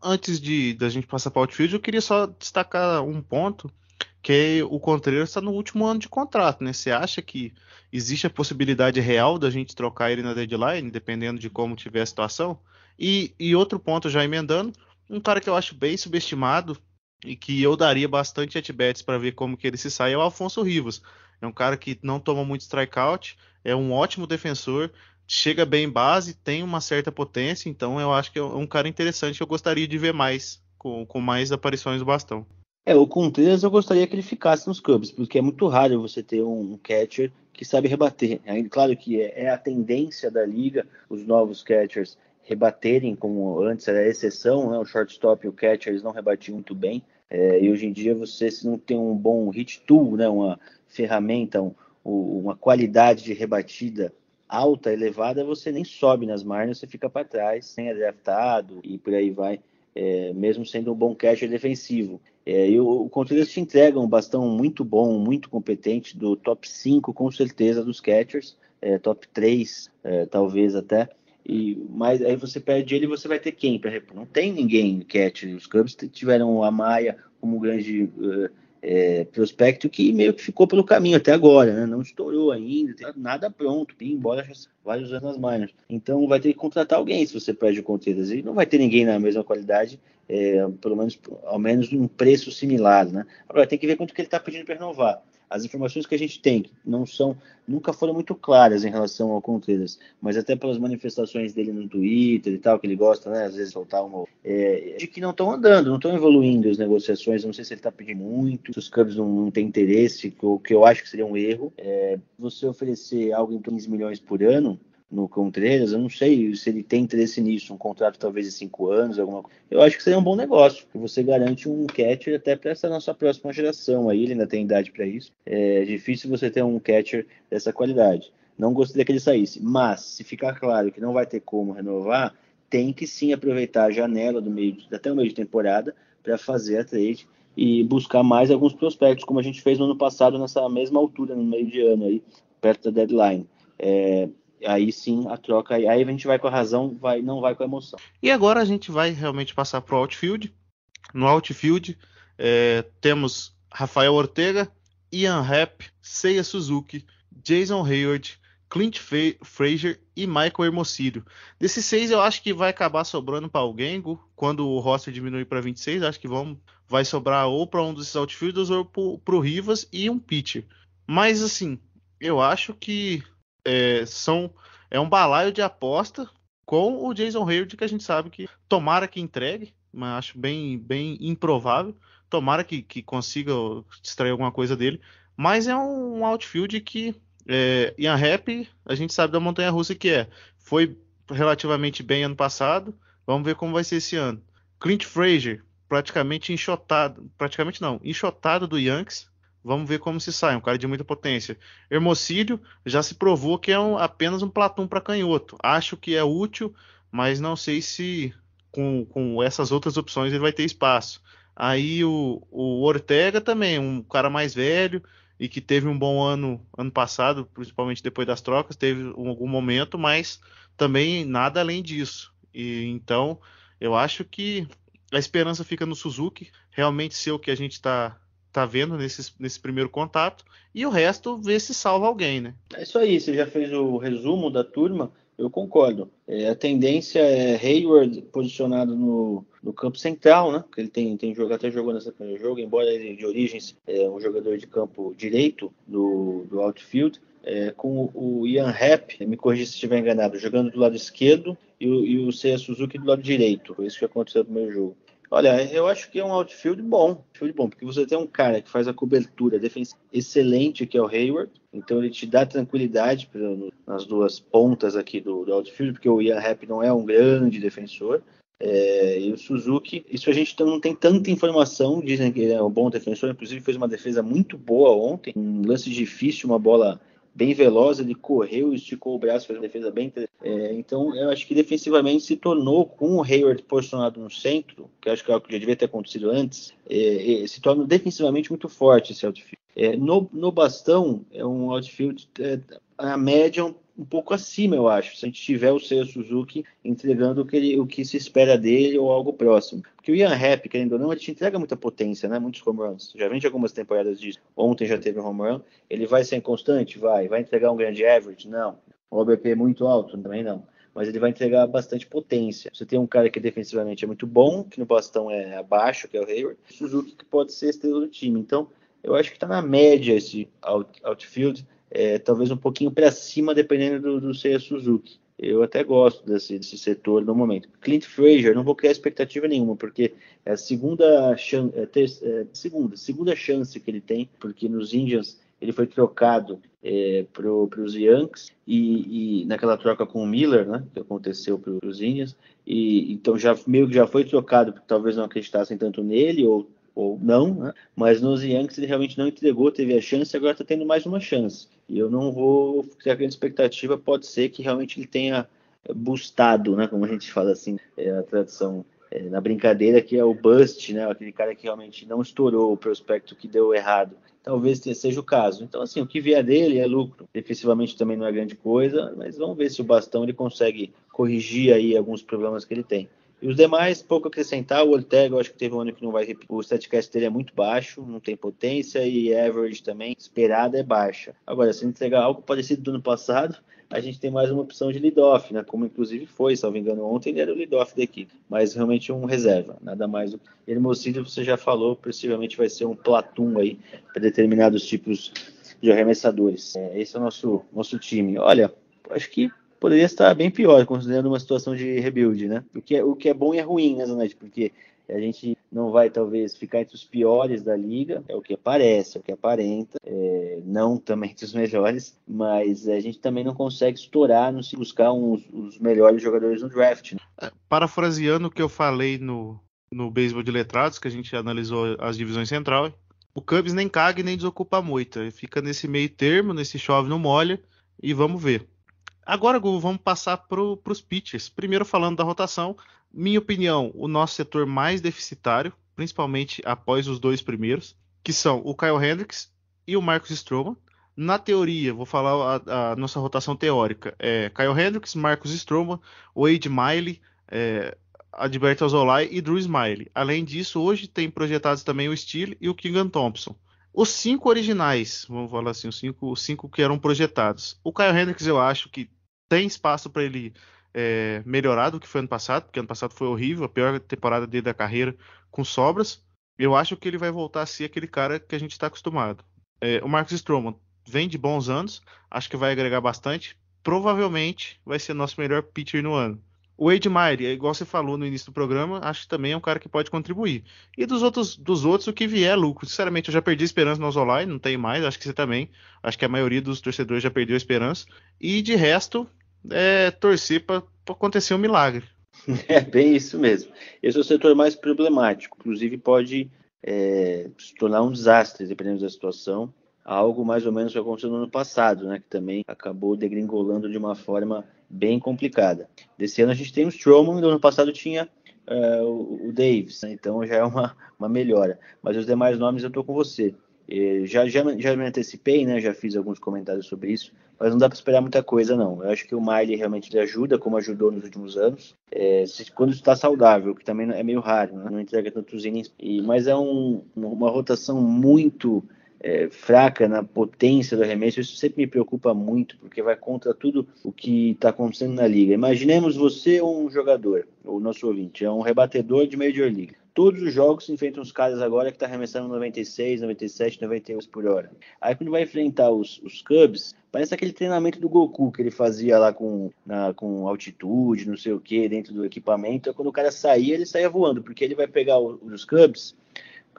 Antes de da gente passar para o outfield, eu queria só destacar um ponto que o Contreras está no último ano de contrato, né? Você acha que existe a possibilidade real da gente trocar ele na deadline, dependendo de como tiver a situação? E, e outro ponto, já emendando, um cara que eu acho bem subestimado e que eu daria bastante at-bats para ver como que ele se sai é o Alfonso Rivas. É um cara que não toma muito strikeout, é um ótimo defensor, chega bem em base, tem uma certa potência, então eu acho que é um cara interessante. Eu gostaria de ver mais, com, com mais aparições do bastão. É, o Contreras eu gostaria que ele ficasse nos Cubs, porque é muito raro você ter um catcher que sabe rebater. É, claro que é, é a tendência da liga, os novos catchers rebaterem, como antes era exceção, né? o shortstop e o catcher eles não rebatiam muito bem, É, e hoje em dia você, se não tem um bom hit tool, né, uma ferramenta, um, uma qualidade de rebatida alta, elevada, você nem sobe nas margens, você fica para trás, sem draftado e por aí vai, é, mesmo sendo um bom catcher defensivo. É, e o, o Contreras te entrega um bastão muito bom, muito competente, do top 5 com certeza dos catchers, é, top 3 é, talvez até. E, mas aí você perde ele você vai ter quem para repor? Não tem ninguém catcher. Os Cubs tiveram a Maia como grande uh, é, prospecto que meio que ficou pelo caminho até agora, né? Não estourou ainda, tem nada pronto, embora já vários anos nas minors. Então vai ter que contratar alguém se você perde o Contreras. E não vai ter ninguém na mesma qualidade, é, pelo menos ao menos um preço similar, né? Agora tem que ver quanto que ele está pedindo para renovar as informações que a gente tem não são nunca foram muito claras em relação ao Contreras, mas até pelas manifestações dele no Twitter e tal, que ele gosta, né, às vezes soltar uma é, de que não estão andando, não estão evoluindo as negociações, não sei se ele está pedindo muito, se os Cubs não, não têm interesse, o que eu acho que seria um erro, é, você oferecer algo em 15 milhões por ano, no Contreras, eu não sei se ele tem interesse nisso, um contrato talvez de cinco anos, alguma. Eu acho que seria um bom negócio, que você garante um catcher até para essa nossa próxima geração aí, ele ainda tem idade para isso. É difícil você ter um catcher dessa qualidade. Não gostaria que ele saísse, mas se ficar claro que não vai ter como renovar, tem que sim aproveitar a janela do meio até o meio de temporada para fazer a trade e buscar mais alguns prospectos, como a gente fez no ano passado nessa mesma altura, no meio de ano aí, perto da deadline. É, aí sim a troca aí a gente vai com a razão vai não vai com a emoção e agora a gente vai realmente passar para o outfield no outfield é, temos Rafael Ortega Ian Rapp Seiya Suzuki Jason Hayward Clint Frazier e Michael Hermosillo. Desses seis, eu acho que vai acabar sobrando para alguém quando o roster diminuir para 26. Acho que vão, vai sobrar ou para um desses outfielders ou para o Rivas e um pitcher. Mas assim, eu acho que é, são é um balaio de aposta com o Jason Hayward que a gente sabe que tomara que entregue, mas acho bem bem improvável. Tomara que, que consiga extrair alguma coisa dele, mas é um, outfield que é, Ian Rap, a gente sabe da montanha russa que é. Foi relativamente bem ano passado. Vamos ver como vai ser esse ano. Clint Frazier, praticamente enxotado, praticamente não, enxotado do Yankees. Vamos ver como se sai, um cara de muita potência. Hermocílio já se provou que é um, apenas um Platum para canhoto. Acho que é útil, mas não sei se com, com, essas outras opções ele vai ter espaço. Aí o, o Ortega também, um cara mais velho e que teve um bom ano ano passado, principalmente depois das trocas, teve um, algum momento, mas também nada além disso. E então eu acho que a esperança fica no Suzuki, realmente ser o que a gente está tá vendo nesse, nesse primeiro contato, e o resto ver se salva alguém, né? É isso aí, você já fez o resumo da turma, eu concordo. É, a tendência é Hayward posicionado no, no campo central, né? Ele tem, tem jogo, até jogou nessa primeiro jogo, embora ele de origens é um jogador de campo direito do, do outfield. É, com o Ian Happ, me corrija se estiver enganado, jogando do lado esquerdo e o, e o Seiya Suzuki do lado direito. Foi isso que aconteceu no primeiro jogo. Olha, eu acho que é um outfield bom, outfield bom, porque você tem um cara que faz a cobertura defensiva excelente, que é o Hayward, então ele te dá tranquilidade nas duas pontas aqui do, do outfield, porque o Ian Happ não é um grande defensor, é, e o Suzuki, isso a gente não tem tanta informação, dizem que ele é um bom defensor, inclusive fez uma defesa muito boa ontem, um lance difícil, uma bola bem veloz, ele correu, esticou o braço, fez uma defesa bem é, então eu acho que defensivamente se tornou com o Hayward posicionado no centro, que acho que é o que já devia ter acontecido antes, é, é, se torna defensivamente muito forte esse outfield. É, no, no bastão é um outfield é, a média um, um, pouco acima, eu acho. Se a gente tiver o Seiya Suzuki entregando o que, ele, o que se espera dele ou algo próximo. Porque o Ian Happ, querendo ou não, ele te entrega muita potência, né? Muitos home runs. Já vem de algumas temporadas disso. Ontem já teve um home run. Ele vai ser constante? Vai. Vai entregar um grande average? Não. O OBP é muito alto? Também não. Mas ele vai entregar bastante potência. Você tem um cara que defensivamente é muito bom, que no bastão é abaixo, que é o Hayward. Suzuki que pode ser estrela do time. Então, eu acho que está na média esse out, outfield é, talvez um pouquinho para cima, dependendo do, do Seiya Suzuki. Eu até gosto desse, desse, setor no momento. Clint Frazier, não vou criar expectativa nenhuma, porque é a segunda, chance, é, ter, é, segunda, segunda chance que ele tem, porque nos Indians ele foi trocado é, para os Yankees e, e, naquela troca com o Miller, né, que aconteceu para os Indians, e então já meio que já foi trocado porque talvez não acreditassem tanto nele ou ou não, né? mas nos Yankees ele realmente não entregou, teve a chance, agora está tendo mais uma chance. E eu não vou criar grande expectativa, pode ser que realmente ele tenha boostado, né, como a gente fala assim, é a tradução é, na brincadeira, que é o bust, né, aquele cara que realmente não estourou o prospecto que deu errado. Talvez seja o caso. Então, assim, o que vier dele é lucro. Defensivamente também não é grande coisa, mas vamos ver se o bastão ele consegue corrigir aí alguns problemas que ele tem. E os demais, pouco acrescentar. O Ortega, eu acho que teve um ano que não vai repetir. O statcast dele é muito baixo, não tem potência e average também, esperada é baixa. Agora, se entregar algo parecido do ano passado, a gente tem mais uma opção de lead-off, né? Como inclusive foi, salvo engano, ontem ele era o lead-off da equipe, mas realmente um reserva, nada mais do que. Hermosillo, você já falou, possivelmente vai ser um platum aí para determinados tipos de arremessadores. É, esse é o nosso, nosso time. Olha, acho que poderia estar bem pior, considerando uma situação de rebuild, né? O que é, o que é bom e é ruim, né, Zanetti? Porque a gente não vai, talvez, ficar entre os piores da liga, é o que parece, é o que aparenta, é, não também entre os melhores, mas a gente também não consegue estourar no se buscar uns, os melhores jogadores no draft. Né? É, parafraseando o que eu falei no, no beisebol de letrados, que a gente analisou as divisões central, o Cubs nem caga e nem desocupa a moita, fica nesse meio termo, nesse chove no molha, e vamos ver. Agora, Gu, vamos passar para os pitchers. Primeiro falando da rotação, minha opinião, o nosso setor mais deficitário, principalmente após os dois primeiros, que são o Kyle Hendricks e o Marcos Stroman. Na teoria, vou falar a, a nossa rotação teórica, é Kyle Hendricks, Marcos Stroman, Wade Miley, é, Adberto Alzolay e Drew Smiley. Além disso, hoje tem projetados também o Steele e o Keegan Thompson. Os cinco originais, vamos falar assim, os cinco, os cinco que eram projetados. O Kyle Hendricks eu acho que tem espaço para ele é, melhorar do que foi ano passado, porque ano passado foi horrível, a pior temporada dele da carreira com sobras. Eu acho que ele vai voltar a ser aquele cara que a gente está acostumado. É, o Marcos Stroman vem de bons anos, acho que vai agregar bastante. Provavelmente vai ser nosso melhor pitcher no ano. O Wade Meyer, igual você falou no início do programa, acho que também é um cara que pode contribuir. E dos outros, dos outros o que vier é lucro. Sinceramente, eu já perdi a esperança no Zolai, não tem mais, acho que você também. Acho que a maioria dos torcedores já perdeu a esperança. E de resto, é, torcer para acontecer um milagre. É bem isso mesmo. Esse é o setor mais problemático. Inclusive, pode é, se tornar um desastre, dependendo da situação. Algo mais ou menos que aconteceu no ano passado, né, que também acabou degringolando de uma forma bem complicada. Desse ano a gente tem o Stroman, do ano passado tinha uh, o, o Davis, né, então já é uma, uma melhora. Mas os demais nomes eu estou com você. já, já, já me antecipei, né, já fiz alguns comentários sobre isso mas não dá para esperar muita coisa, não. Eu acho que o Miley realmente lhe ajuda, como ajudou nos últimos anos. É, quando está saudável, que também é meio raro, né? não entrega tantos innings. E, mas é um, uma rotação muito é, fraca na potência do arremesso. Isso sempre me preocupa muito, porque vai contra tudo o que está acontecendo na liga. Imaginemos você um jogador, o nosso ouvinte, é um rebatedor de Major League todos os jogos enfrentam os caras agora que tá arremessando 96, 97, 98 por hora. Aí quando vai enfrentar os, os Cubs, parece aquele treinamento do Goku que ele fazia lá com, na, com altitude, não sei o que, dentro do equipamento. Quando o cara saía, ele saía voando, porque ele vai pegar os Cubs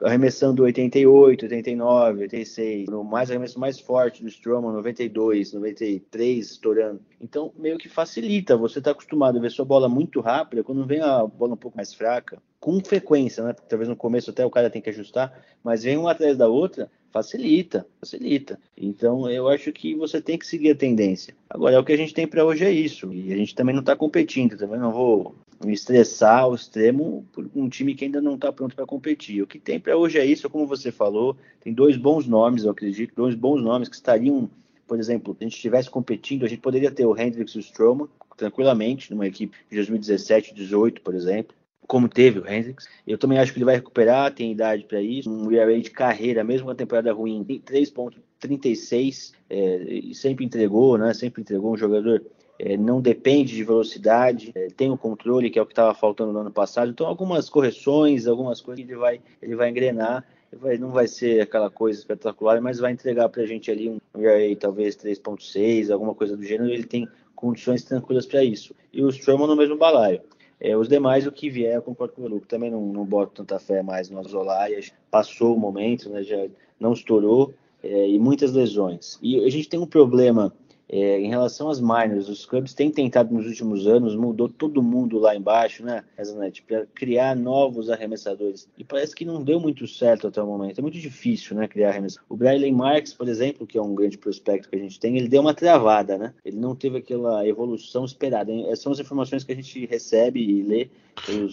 arremessando 88, 89, 86, no mais arremesso mais forte do Stroman, 92, 93, estourando. Então, meio que facilita. Você está acostumado a ver sua bola muito rápida, quando vem a bola um pouco mais fraca, com frequência, né? Talvez no começo até o cara tem que ajustar, mas vem uma atrás da outra, facilita, facilita. Então, eu acho que você tem que seguir a tendência. Agora, é o que a gente tem para hoje é isso. E a gente também não está competindo, também não vou me estressar ao extremo por um time que ainda não está pronto para competir. O que tem para hoje é isso, como você falou, tem dois bons nomes, eu acredito, dois bons nomes que estariam, por exemplo, se a gente estivesse competindo, a gente poderia ter o Hendricks e o tranquilamente numa equipe de 2017, 18, por exemplo, como teve o Hendricks. Eu também acho que ele vai recuperar, tem idade para isso. Um ERA de carreira, mesmo uma temporada ruim, 3.36, é, sempre entregou, né? Sempre entregou um jogador é, não depende de velocidade, é, tem o controle, que é o que estava faltando no ano passado. Então, algumas correções, algumas coisas ele vai, ele vai engrenar. Ele vai, não vai ser aquela coisa espetacular, mas vai entregar para a gente ali um ERA talvez 3.6, alguma coisa do gênero. Ele tem condições tranquilas para isso. E o Stroman no mesmo balaio. É, os demais, o que vier, eu concordo com o Luco. Também não, não boto tanta fé mais no Azolaias. Passou o momento, né, já não estourou. É, e muitas lesões. E a gente tem um problema É, em relação às minors, os Cubs têm tentado nos últimos anos, mudou todo mundo lá embaixo, né, Rezanet, para criar novos arremessadores. E parece que não deu muito certo até o momento. É muito difícil, né, criar arremessadores. O Briley Marks, por exemplo, que é um grande prospecto que a gente tem, ele deu uma travada, né? Ele não teve aquela evolução esperada. São as informações que a gente recebe e lê pelos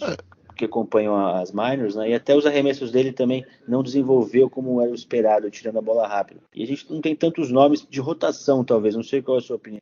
que acompanham as minors, né? E até os arremessos dele também não desenvolveu como era o esperado, tirando a bola rápida. E a gente não tem tantos nomes de rotação, talvez. Não sei qual é a sua opinião.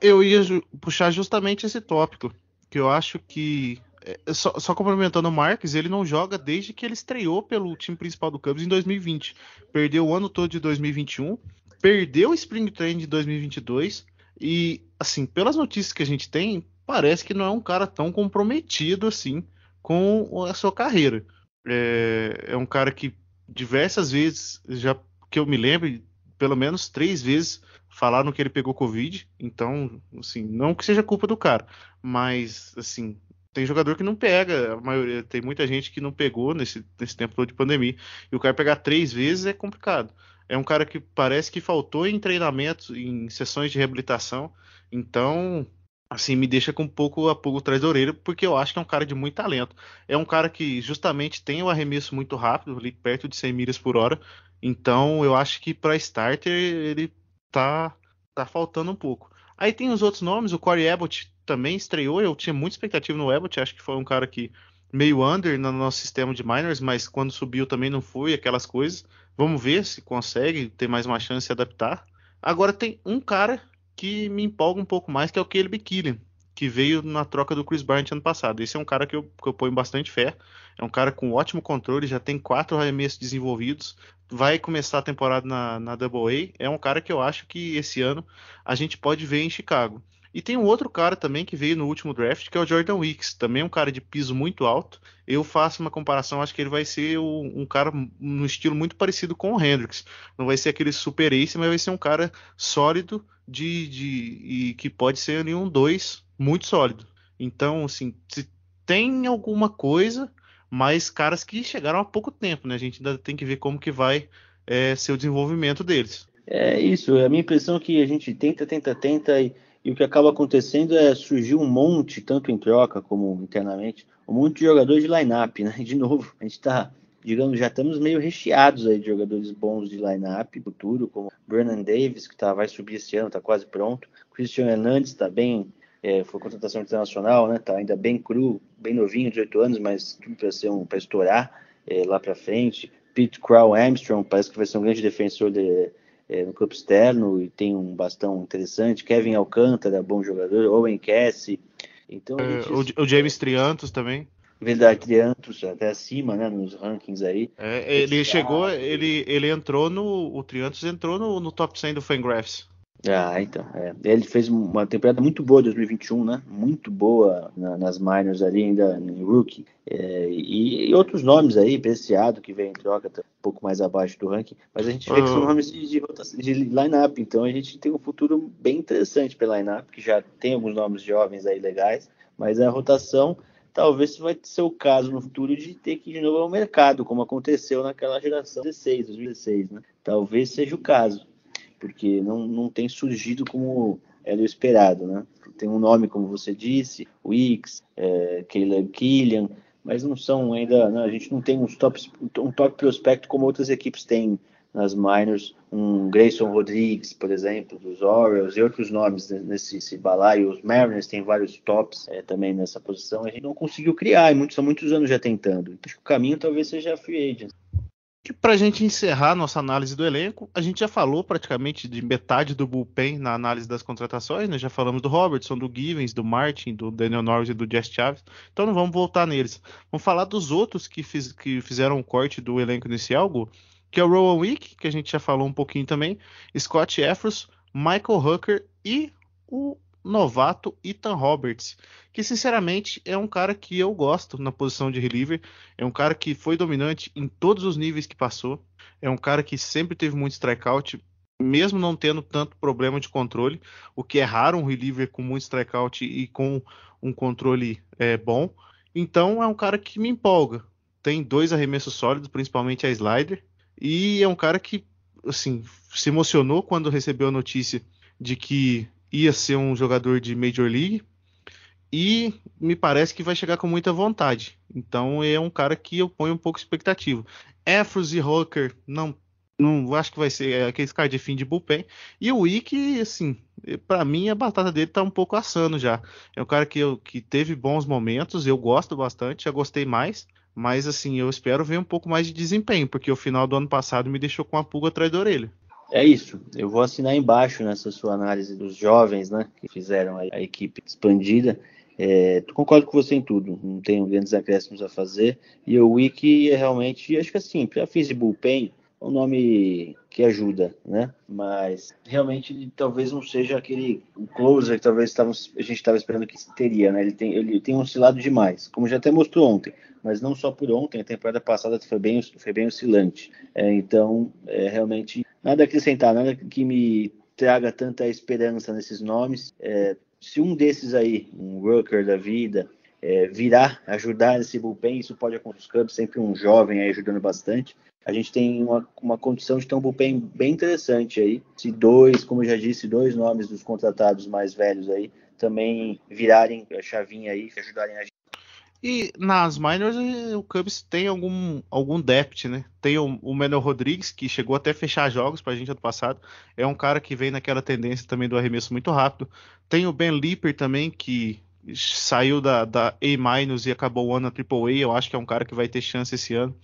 Eu ia puxar justamente esse tópico, que eu acho que é, só, só, complementando o Marques, ele não joga desde que ele estreou pelo time principal do Cubs em 2020. Perdeu o ano todo de 2021, perdeu o Spring Training de 2022 e, assim, pelas notícias que a gente tem, parece que não é um cara tão comprometido assim com a sua carreira. É, é um cara que diversas vezes, já que eu me lembro, pelo menos três vezes falaram que ele pegou Covid. Então, assim, não que seja culpa do cara, mas, assim, tem jogador que não pega, a maioria, tem muita gente que não pegou nesse, nesse tempo todo de pandemia. E o cara pegar três vezes é complicado. É um cara que parece que faltou em treinamento, em sessões de reabilitação. Então, assim, me deixa com um pouco a pulga atrás da orelha, porque eu acho que é um cara de muito talento. É um cara que justamente tem o um arremesso muito rápido, ali perto de 100 milhas por hora. Então, eu acho que para starter ele tá tá faltando um pouco. Aí tem os outros nomes, o Corey Abbott também estreou, eu tinha muita expectativa no Abbott, acho que foi um cara que meio under no nosso sistema de minors, mas quando subiu também não foi aquelas coisas. Vamos ver se consegue ter mais uma chance de se adaptar. Agora tem um cara que me empolga um pouco mais, que é o Caleb Killian, que veio na troca do Chris Bryant ano passado. Esse é um cara que eu, que eu ponho bastante fé. É um cara com ótimo controle, já tem quatro arremessos desenvolvidos, vai começar a temporada na, na Double A. É um cara que eu acho que esse ano a gente pode ver em Chicago. E tem um outro cara também que veio no último draft, que é o Jordan Weeks, também um cara de piso muito alto. Eu faço uma comparação, acho que ele vai ser um cara no estilo muito parecido com o Hendricks. Não vai ser aquele super ace, mas vai ser um cara sólido de, de e que pode ser ali um 2 muito sólido. Então, assim, tem alguma coisa, mas caras que chegaram há pouco tempo, né? A gente ainda tem que ver como que vai é, ser o desenvolvimento deles. É isso, a minha impressão é que a gente tenta, tenta, tenta e e o que acaba acontecendo é surgir um monte, tanto em troca como internamente, um monte de jogadores de line-up, né? De novo, a gente está, digamos, já estamos meio recheados aí de jogadores bons de line-up futuro, como Brennan Davis, que tá, vai subir esse ano, está quase pronto. Christian Hernandez está bem, é, foi contratação internacional, né? Tá ainda bem cru, bem novinho, 18 anos, mas tudo para ser um para estourar é, lá para frente. Pete Crow Armstrong parece que vai ser um grande defensor de, é, no campo externo e tem um bastão interessante. Kevin Alcântara, bom jogador. Owen Cassie. Então, é, gente... o, o, James Triantos também. Verdade, Triantos até acima, né, nos rankings aí. É, ele chegou, ele, ele entrou no, o Triantos entrou no, no top 100 do Fangraphs. Ah, então. É. Ele fez uma temporada muito boa em 2021, né? Muito boa na, nas minors ali, ainda em rookie. É, e, e, outros nomes aí, Preciado, que vem em troca, tá um pouco mais abaixo do ranking. Mas a gente vê que são nomes de, de, de line-up. Então a gente tem um futuro bem interessante pela line-up, que já tem alguns nomes jovens aí legais. Mas a rotação talvez vai ser o caso no futuro de ter que ir de novo ao mercado, como aconteceu naquela geração 16, 2016, né? Talvez seja o caso porque não, não tem surgido como era o esperado, né? Tem um nome, como você disse, Wicks, é, Caleb Killian, mas não são ainda, né? a gente não tem uns tops, um top prospecto como outras equipes têm nas minors, um Grayson Rodrigues, por exemplo, dos Orioles e outros nomes nesse balaio. Os Mariners têm vários tops é, também nessa posição. A gente não conseguiu criar, e muitos, são muitos anos já tentando. Acho que o caminho talvez seja a free agent. E para a gente encerrar nossa análise do elenco, a gente já falou praticamente de metade do bullpen na análise das contratações, né? Já falamos do Robertson, do Givens, do Martin, do Daniel Norris e do Jess Chaves. Então não vamos voltar neles. Vamos falar dos outros que, fiz, que fizeram o um corte do elenco inicial, Gu, que é o Rowan Wick, que a gente já falou um pouquinho também, Scott Efros, Michael Hooker e o novato Ethan Roberts, que sinceramente é um cara que eu gosto na posição de reliever, é um cara que foi dominante em todos os níveis que passou, é um cara que sempre teve muito strikeout, mesmo não tendo tanto problema de controle, o que é raro um reliever com muito strikeout e com um controle é, bom. Então é um cara que me empolga. Tem dois arremessos sólidos, principalmente a slider, e é um cara que assim se emocionou quando recebeu a notícia de que ia ser um jogador de Major League e me parece que vai chegar com muita vontade. Então é um cara que eu ponho um pouco expectativa. Efros e Hooker não não acho que vai ser aquele cara de fim de bullpen. E o Wick, assim, para mim a batata dele tá um pouco assando já. É um cara que, eu, que teve bons momentos, eu gosto bastante, já gostei mais. Mas assim, eu espero ver um pouco mais de desempenho, porque o final do ano passado me deixou com a pulga atrás da orelha. É isso. Eu vou assinar embaixo nessa sua análise dos jovens, né, que fizeram a, equipe expandida. É, concordo com você em tudo, não tenho grandes acréscimos a fazer. E o Wiki é realmente, acho que assim, para fins de bullpen, um nome que ajuda, né? Mas realmente talvez não seja aquele closer que talvez a gente estava esperando que teria, né? Ele tem, ele tem oscilado demais, como já até mostrou ontem, mas não só por ontem, a temporada passada foi bem, foi bem oscilante. É, então, é, realmente, nada a acrescentar, nada que me traga tanta esperança nesses nomes. É, se um desses aí, um worker da vida, é, virar, ajudar esse bullpen, isso pode acontecer os Cubs, sempre um jovem aí ajudando bastante. A gente tem uma, uma condição de ter um bullpen bem interessante aí. Se dois, como eu já disse, dois nomes dos contratados mais velhos aí também virarem a chavinha aí, ajudarem a. E nas minors o Cubs tem algum, algum depth, né? Tem o, o Menor Rodrigues, que chegou até fechar jogos pra gente ano passado. É um cara que vem naquela tendência também do arremesso muito rápido. Tem o Ben Lipper também, que saiu da, da A- e acabou o ano na AAA. Eu acho que é um cara que vai ter chance esse ano.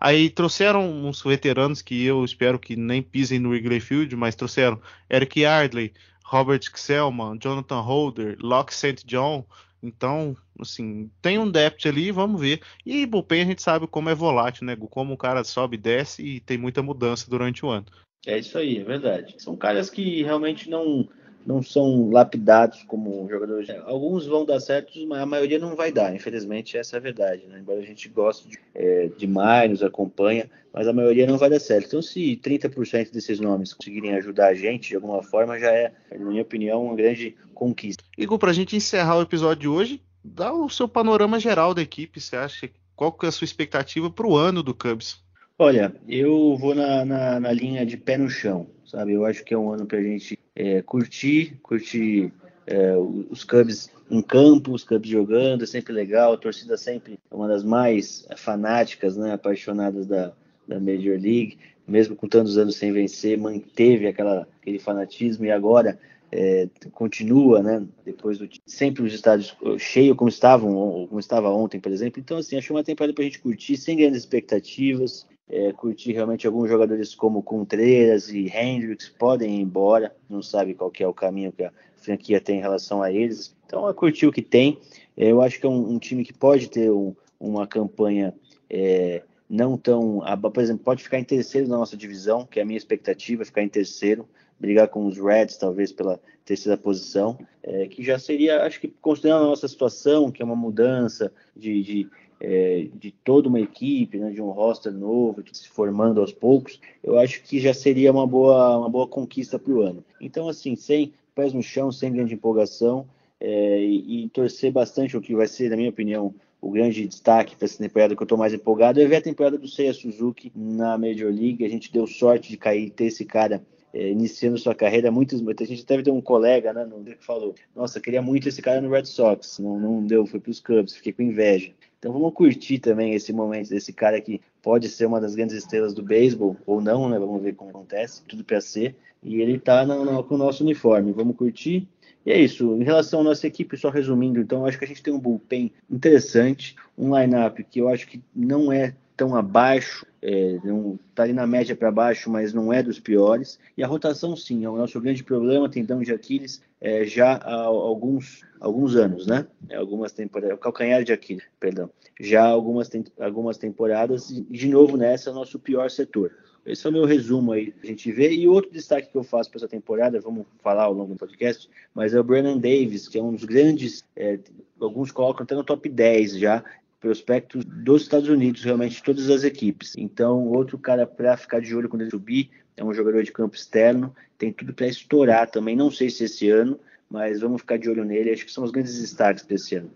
Aí trouxeram uns veteranos que eu espero que nem pisem no Wrigley Field, mas trouxeram Eric Yardley, Robert Selman, Jonathan Holder, Locke St. John. Então, assim, tem um depth ali, vamos ver. E bullpen a gente sabe como é volátil, né? Como o cara sobe e desce e tem muita mudança durante o ano. É isso aí, é verdade. São caras que realmente não não são lapidados como jogadores. Alguns vão dar certo, mas a maioria não vai dar. Infelizmente, essa é a verdade. Né? Embora a gente goste de, é, demais, nos acompanha, mas a maioria não vai dar certo. Então, se 30% desses nomes conseguirem ajudar a gente de alguma forma, já é, na minha opinião, uma grande conquista. Igor, para a gente encerrar o episódio de hoje, dá o seu panorama geral da equipe. Você acha qual que é a sua expectativa para o ano do Cubs? Olha, eu vou na, na, na, linha de pé no chão, sabe? Eu acho que é um ano para a gente é, curtir, curtir é, os Cubs em campo, os Cubs jogando, é sempre legal. A torcida sempre é uma das mais fanáticas, né, apaixonadas da, da Major League. Mesmo com tantos anos sem vencer, manteve aquela, aquele fanatismo e agora é, continua, né? Depois do sempre os estádios cheios como estavam, como estava ontem, por exemplo. Então, assim, achei uma temporada para a gente curtir sem grandes expectativas é, curtir realmente alguns jogadores como Contreras e Hendricks podem ir embora, não sabe qual é o caminho que a franquia tem em relação a eles. Então, é curtir o que tem. É, eu acho que é um, um time que pode ter um, uma campanha é, não tão. Por exemplo, pode ficar em terceiro na nossa divisão, que é a minha expectativa, ficar em terceiro, brigar com os Reds, talvez pela terceira posição, é, que já seria, acho que considerando a nossa situação, que é uma mudança de, de é, de toda uma equipe, né, de um roster novo, se formando aos poucos, eu acho que já seria uma boa, uma boa conquista para o ano. Então, assim, sem pés no chão, sem grande empolgação, é, e, e, torcer bastante o que vai ser, na minha opinião, o grande destaque para essa temporada que eu estou mais empolgado é ver a temporada do Seiya Suzuki na Major League. A gente deu sorte de cair ter esse cara é, iniciando sua carreira. Muitos, muita gente deve ter um colega né, no, que falou: Nossa, queria muito esse cara no Red Sox. Não, não deu, foi para os Cubs, fiquei com inveja. Então vamos curtir também esse momento desse cara que pode ser uma das grandes estrelas do beisebol, ou não, né? Vamos ver como acontece, tudo para ser. E ele tá no, com o nosso uniforme. Vamos curtir. E é isso. Em relação à nossa equipe, só resumindo, então, acho que a gente tem um bullpen interessante, um lineup que eu acho que não é tão abaixo, é, não está ali na média para baixo, mas não é dos piores. E a rotação, sim, é o nosso grande problema, tendão de Aquiles, é, já há alguns, alguns anos, né? É, algumas temporadas, o calcanhar de Aquiles, perdão. Já algumas, algumas temporadas, e de novo nessa, é o nosso pior setor. Esse é o meu resumo aí, a gente vê. E outro destaque que eu faço para essa temporada, vamos falar ao longo do podcast, mas é o Brennan Davis, que é um dos grandes, é, alguns colocam até no top 10 já, prospectos dos Estados Unidos, realmente todas as equipes. Então, outro cara para ficar de olho quando ele subir é um jogador de campo externo, tem tudo para estourar também. Não sei se esse ano, mas vamos ficar de olho nele. Acho que são os grandes destaques desse ano.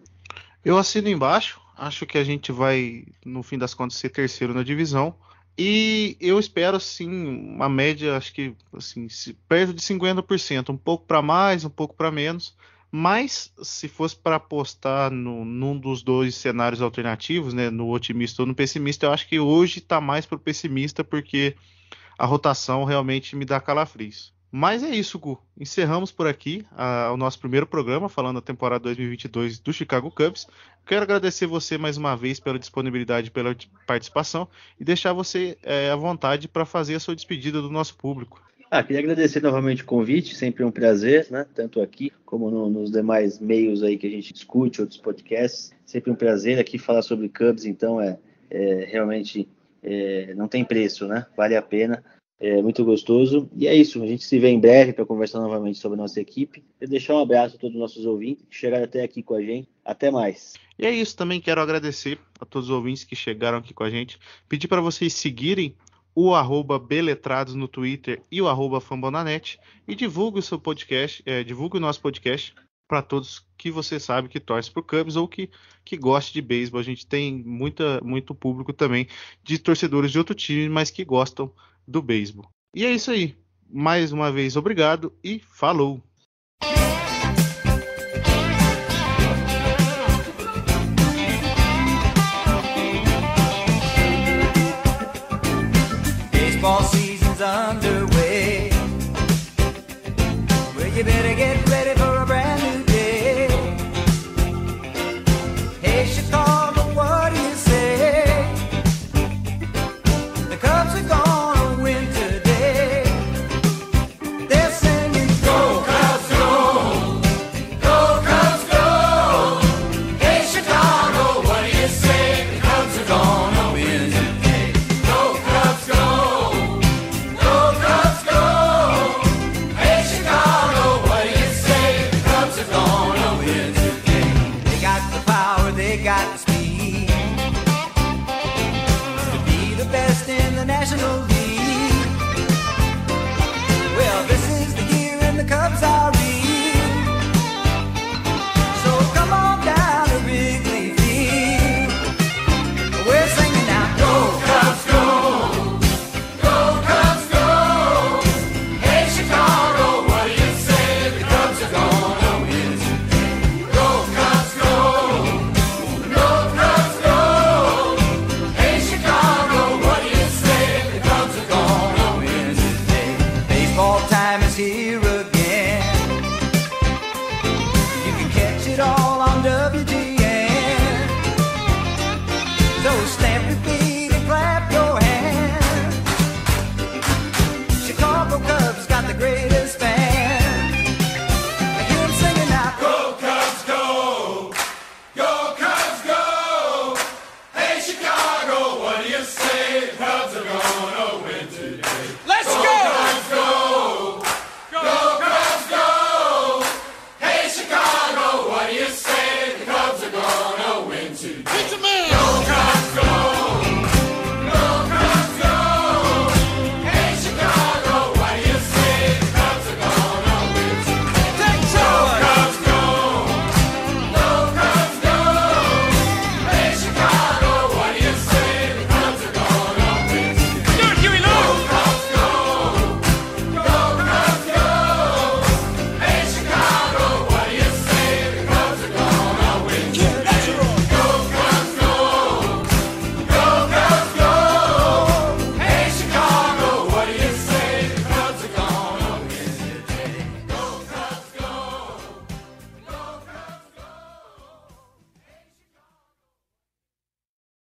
Eu assino embaixo. Acho que a gente vai, no fim das contas, ser terceiro na divisão. E eu espero, sim, uma média, acho que assim, perto de 50%, um pouco para mais, um pouco para menos. Mas se fosse para apostar no, num dos dois cenários alternativos, né, no otimista ou no pessimista, eu acho que hoje está mais para o pessimista, porque a rotação realmente me dá calafrios. Mas é isso, Gu. Encerramos por aqui a, o nosso primeiro programa falando da temporada 2022 do Chicago Cubs. Quero agradecer você mais uma vez pela disponibilidade, pela participação e deixar você é, à vontade para fazer a sua despedida do nosso público. Ah, queria agradecer novamente o convite, sempre um prazer, né? Tanto aqui como no, nos demais meios aí que a gente discute, outros podcasts. Sempre um prazer aqui falar sobre Cubs, então é, é realmente é, não tem preço, né? Vale a pena. É muito gostoso. E é isso. A gente se vê em breve para conversar novamente sobre a nossa equipe. E deixar um abraço a todos os nossos ouvintes que chegaram até aqui com a gente. Até mais. E é isso. Também quero agradecer a todos os ouvintes que chegaram aqui com a gente. Pedir para vocês seguirem o arroba Beletrados no Twitter e o arroba Fambonanet. E divulgue o seu podcast, é, divulgue o nosso podcast para todos que você sabe que torce para o Cubs ou que, que goste de beisebol. A gente tem muita, muito público também de torcedores de outro time, mas que gostam do beisebol. E é isso aí. Mais uma vez, obrigado e falou!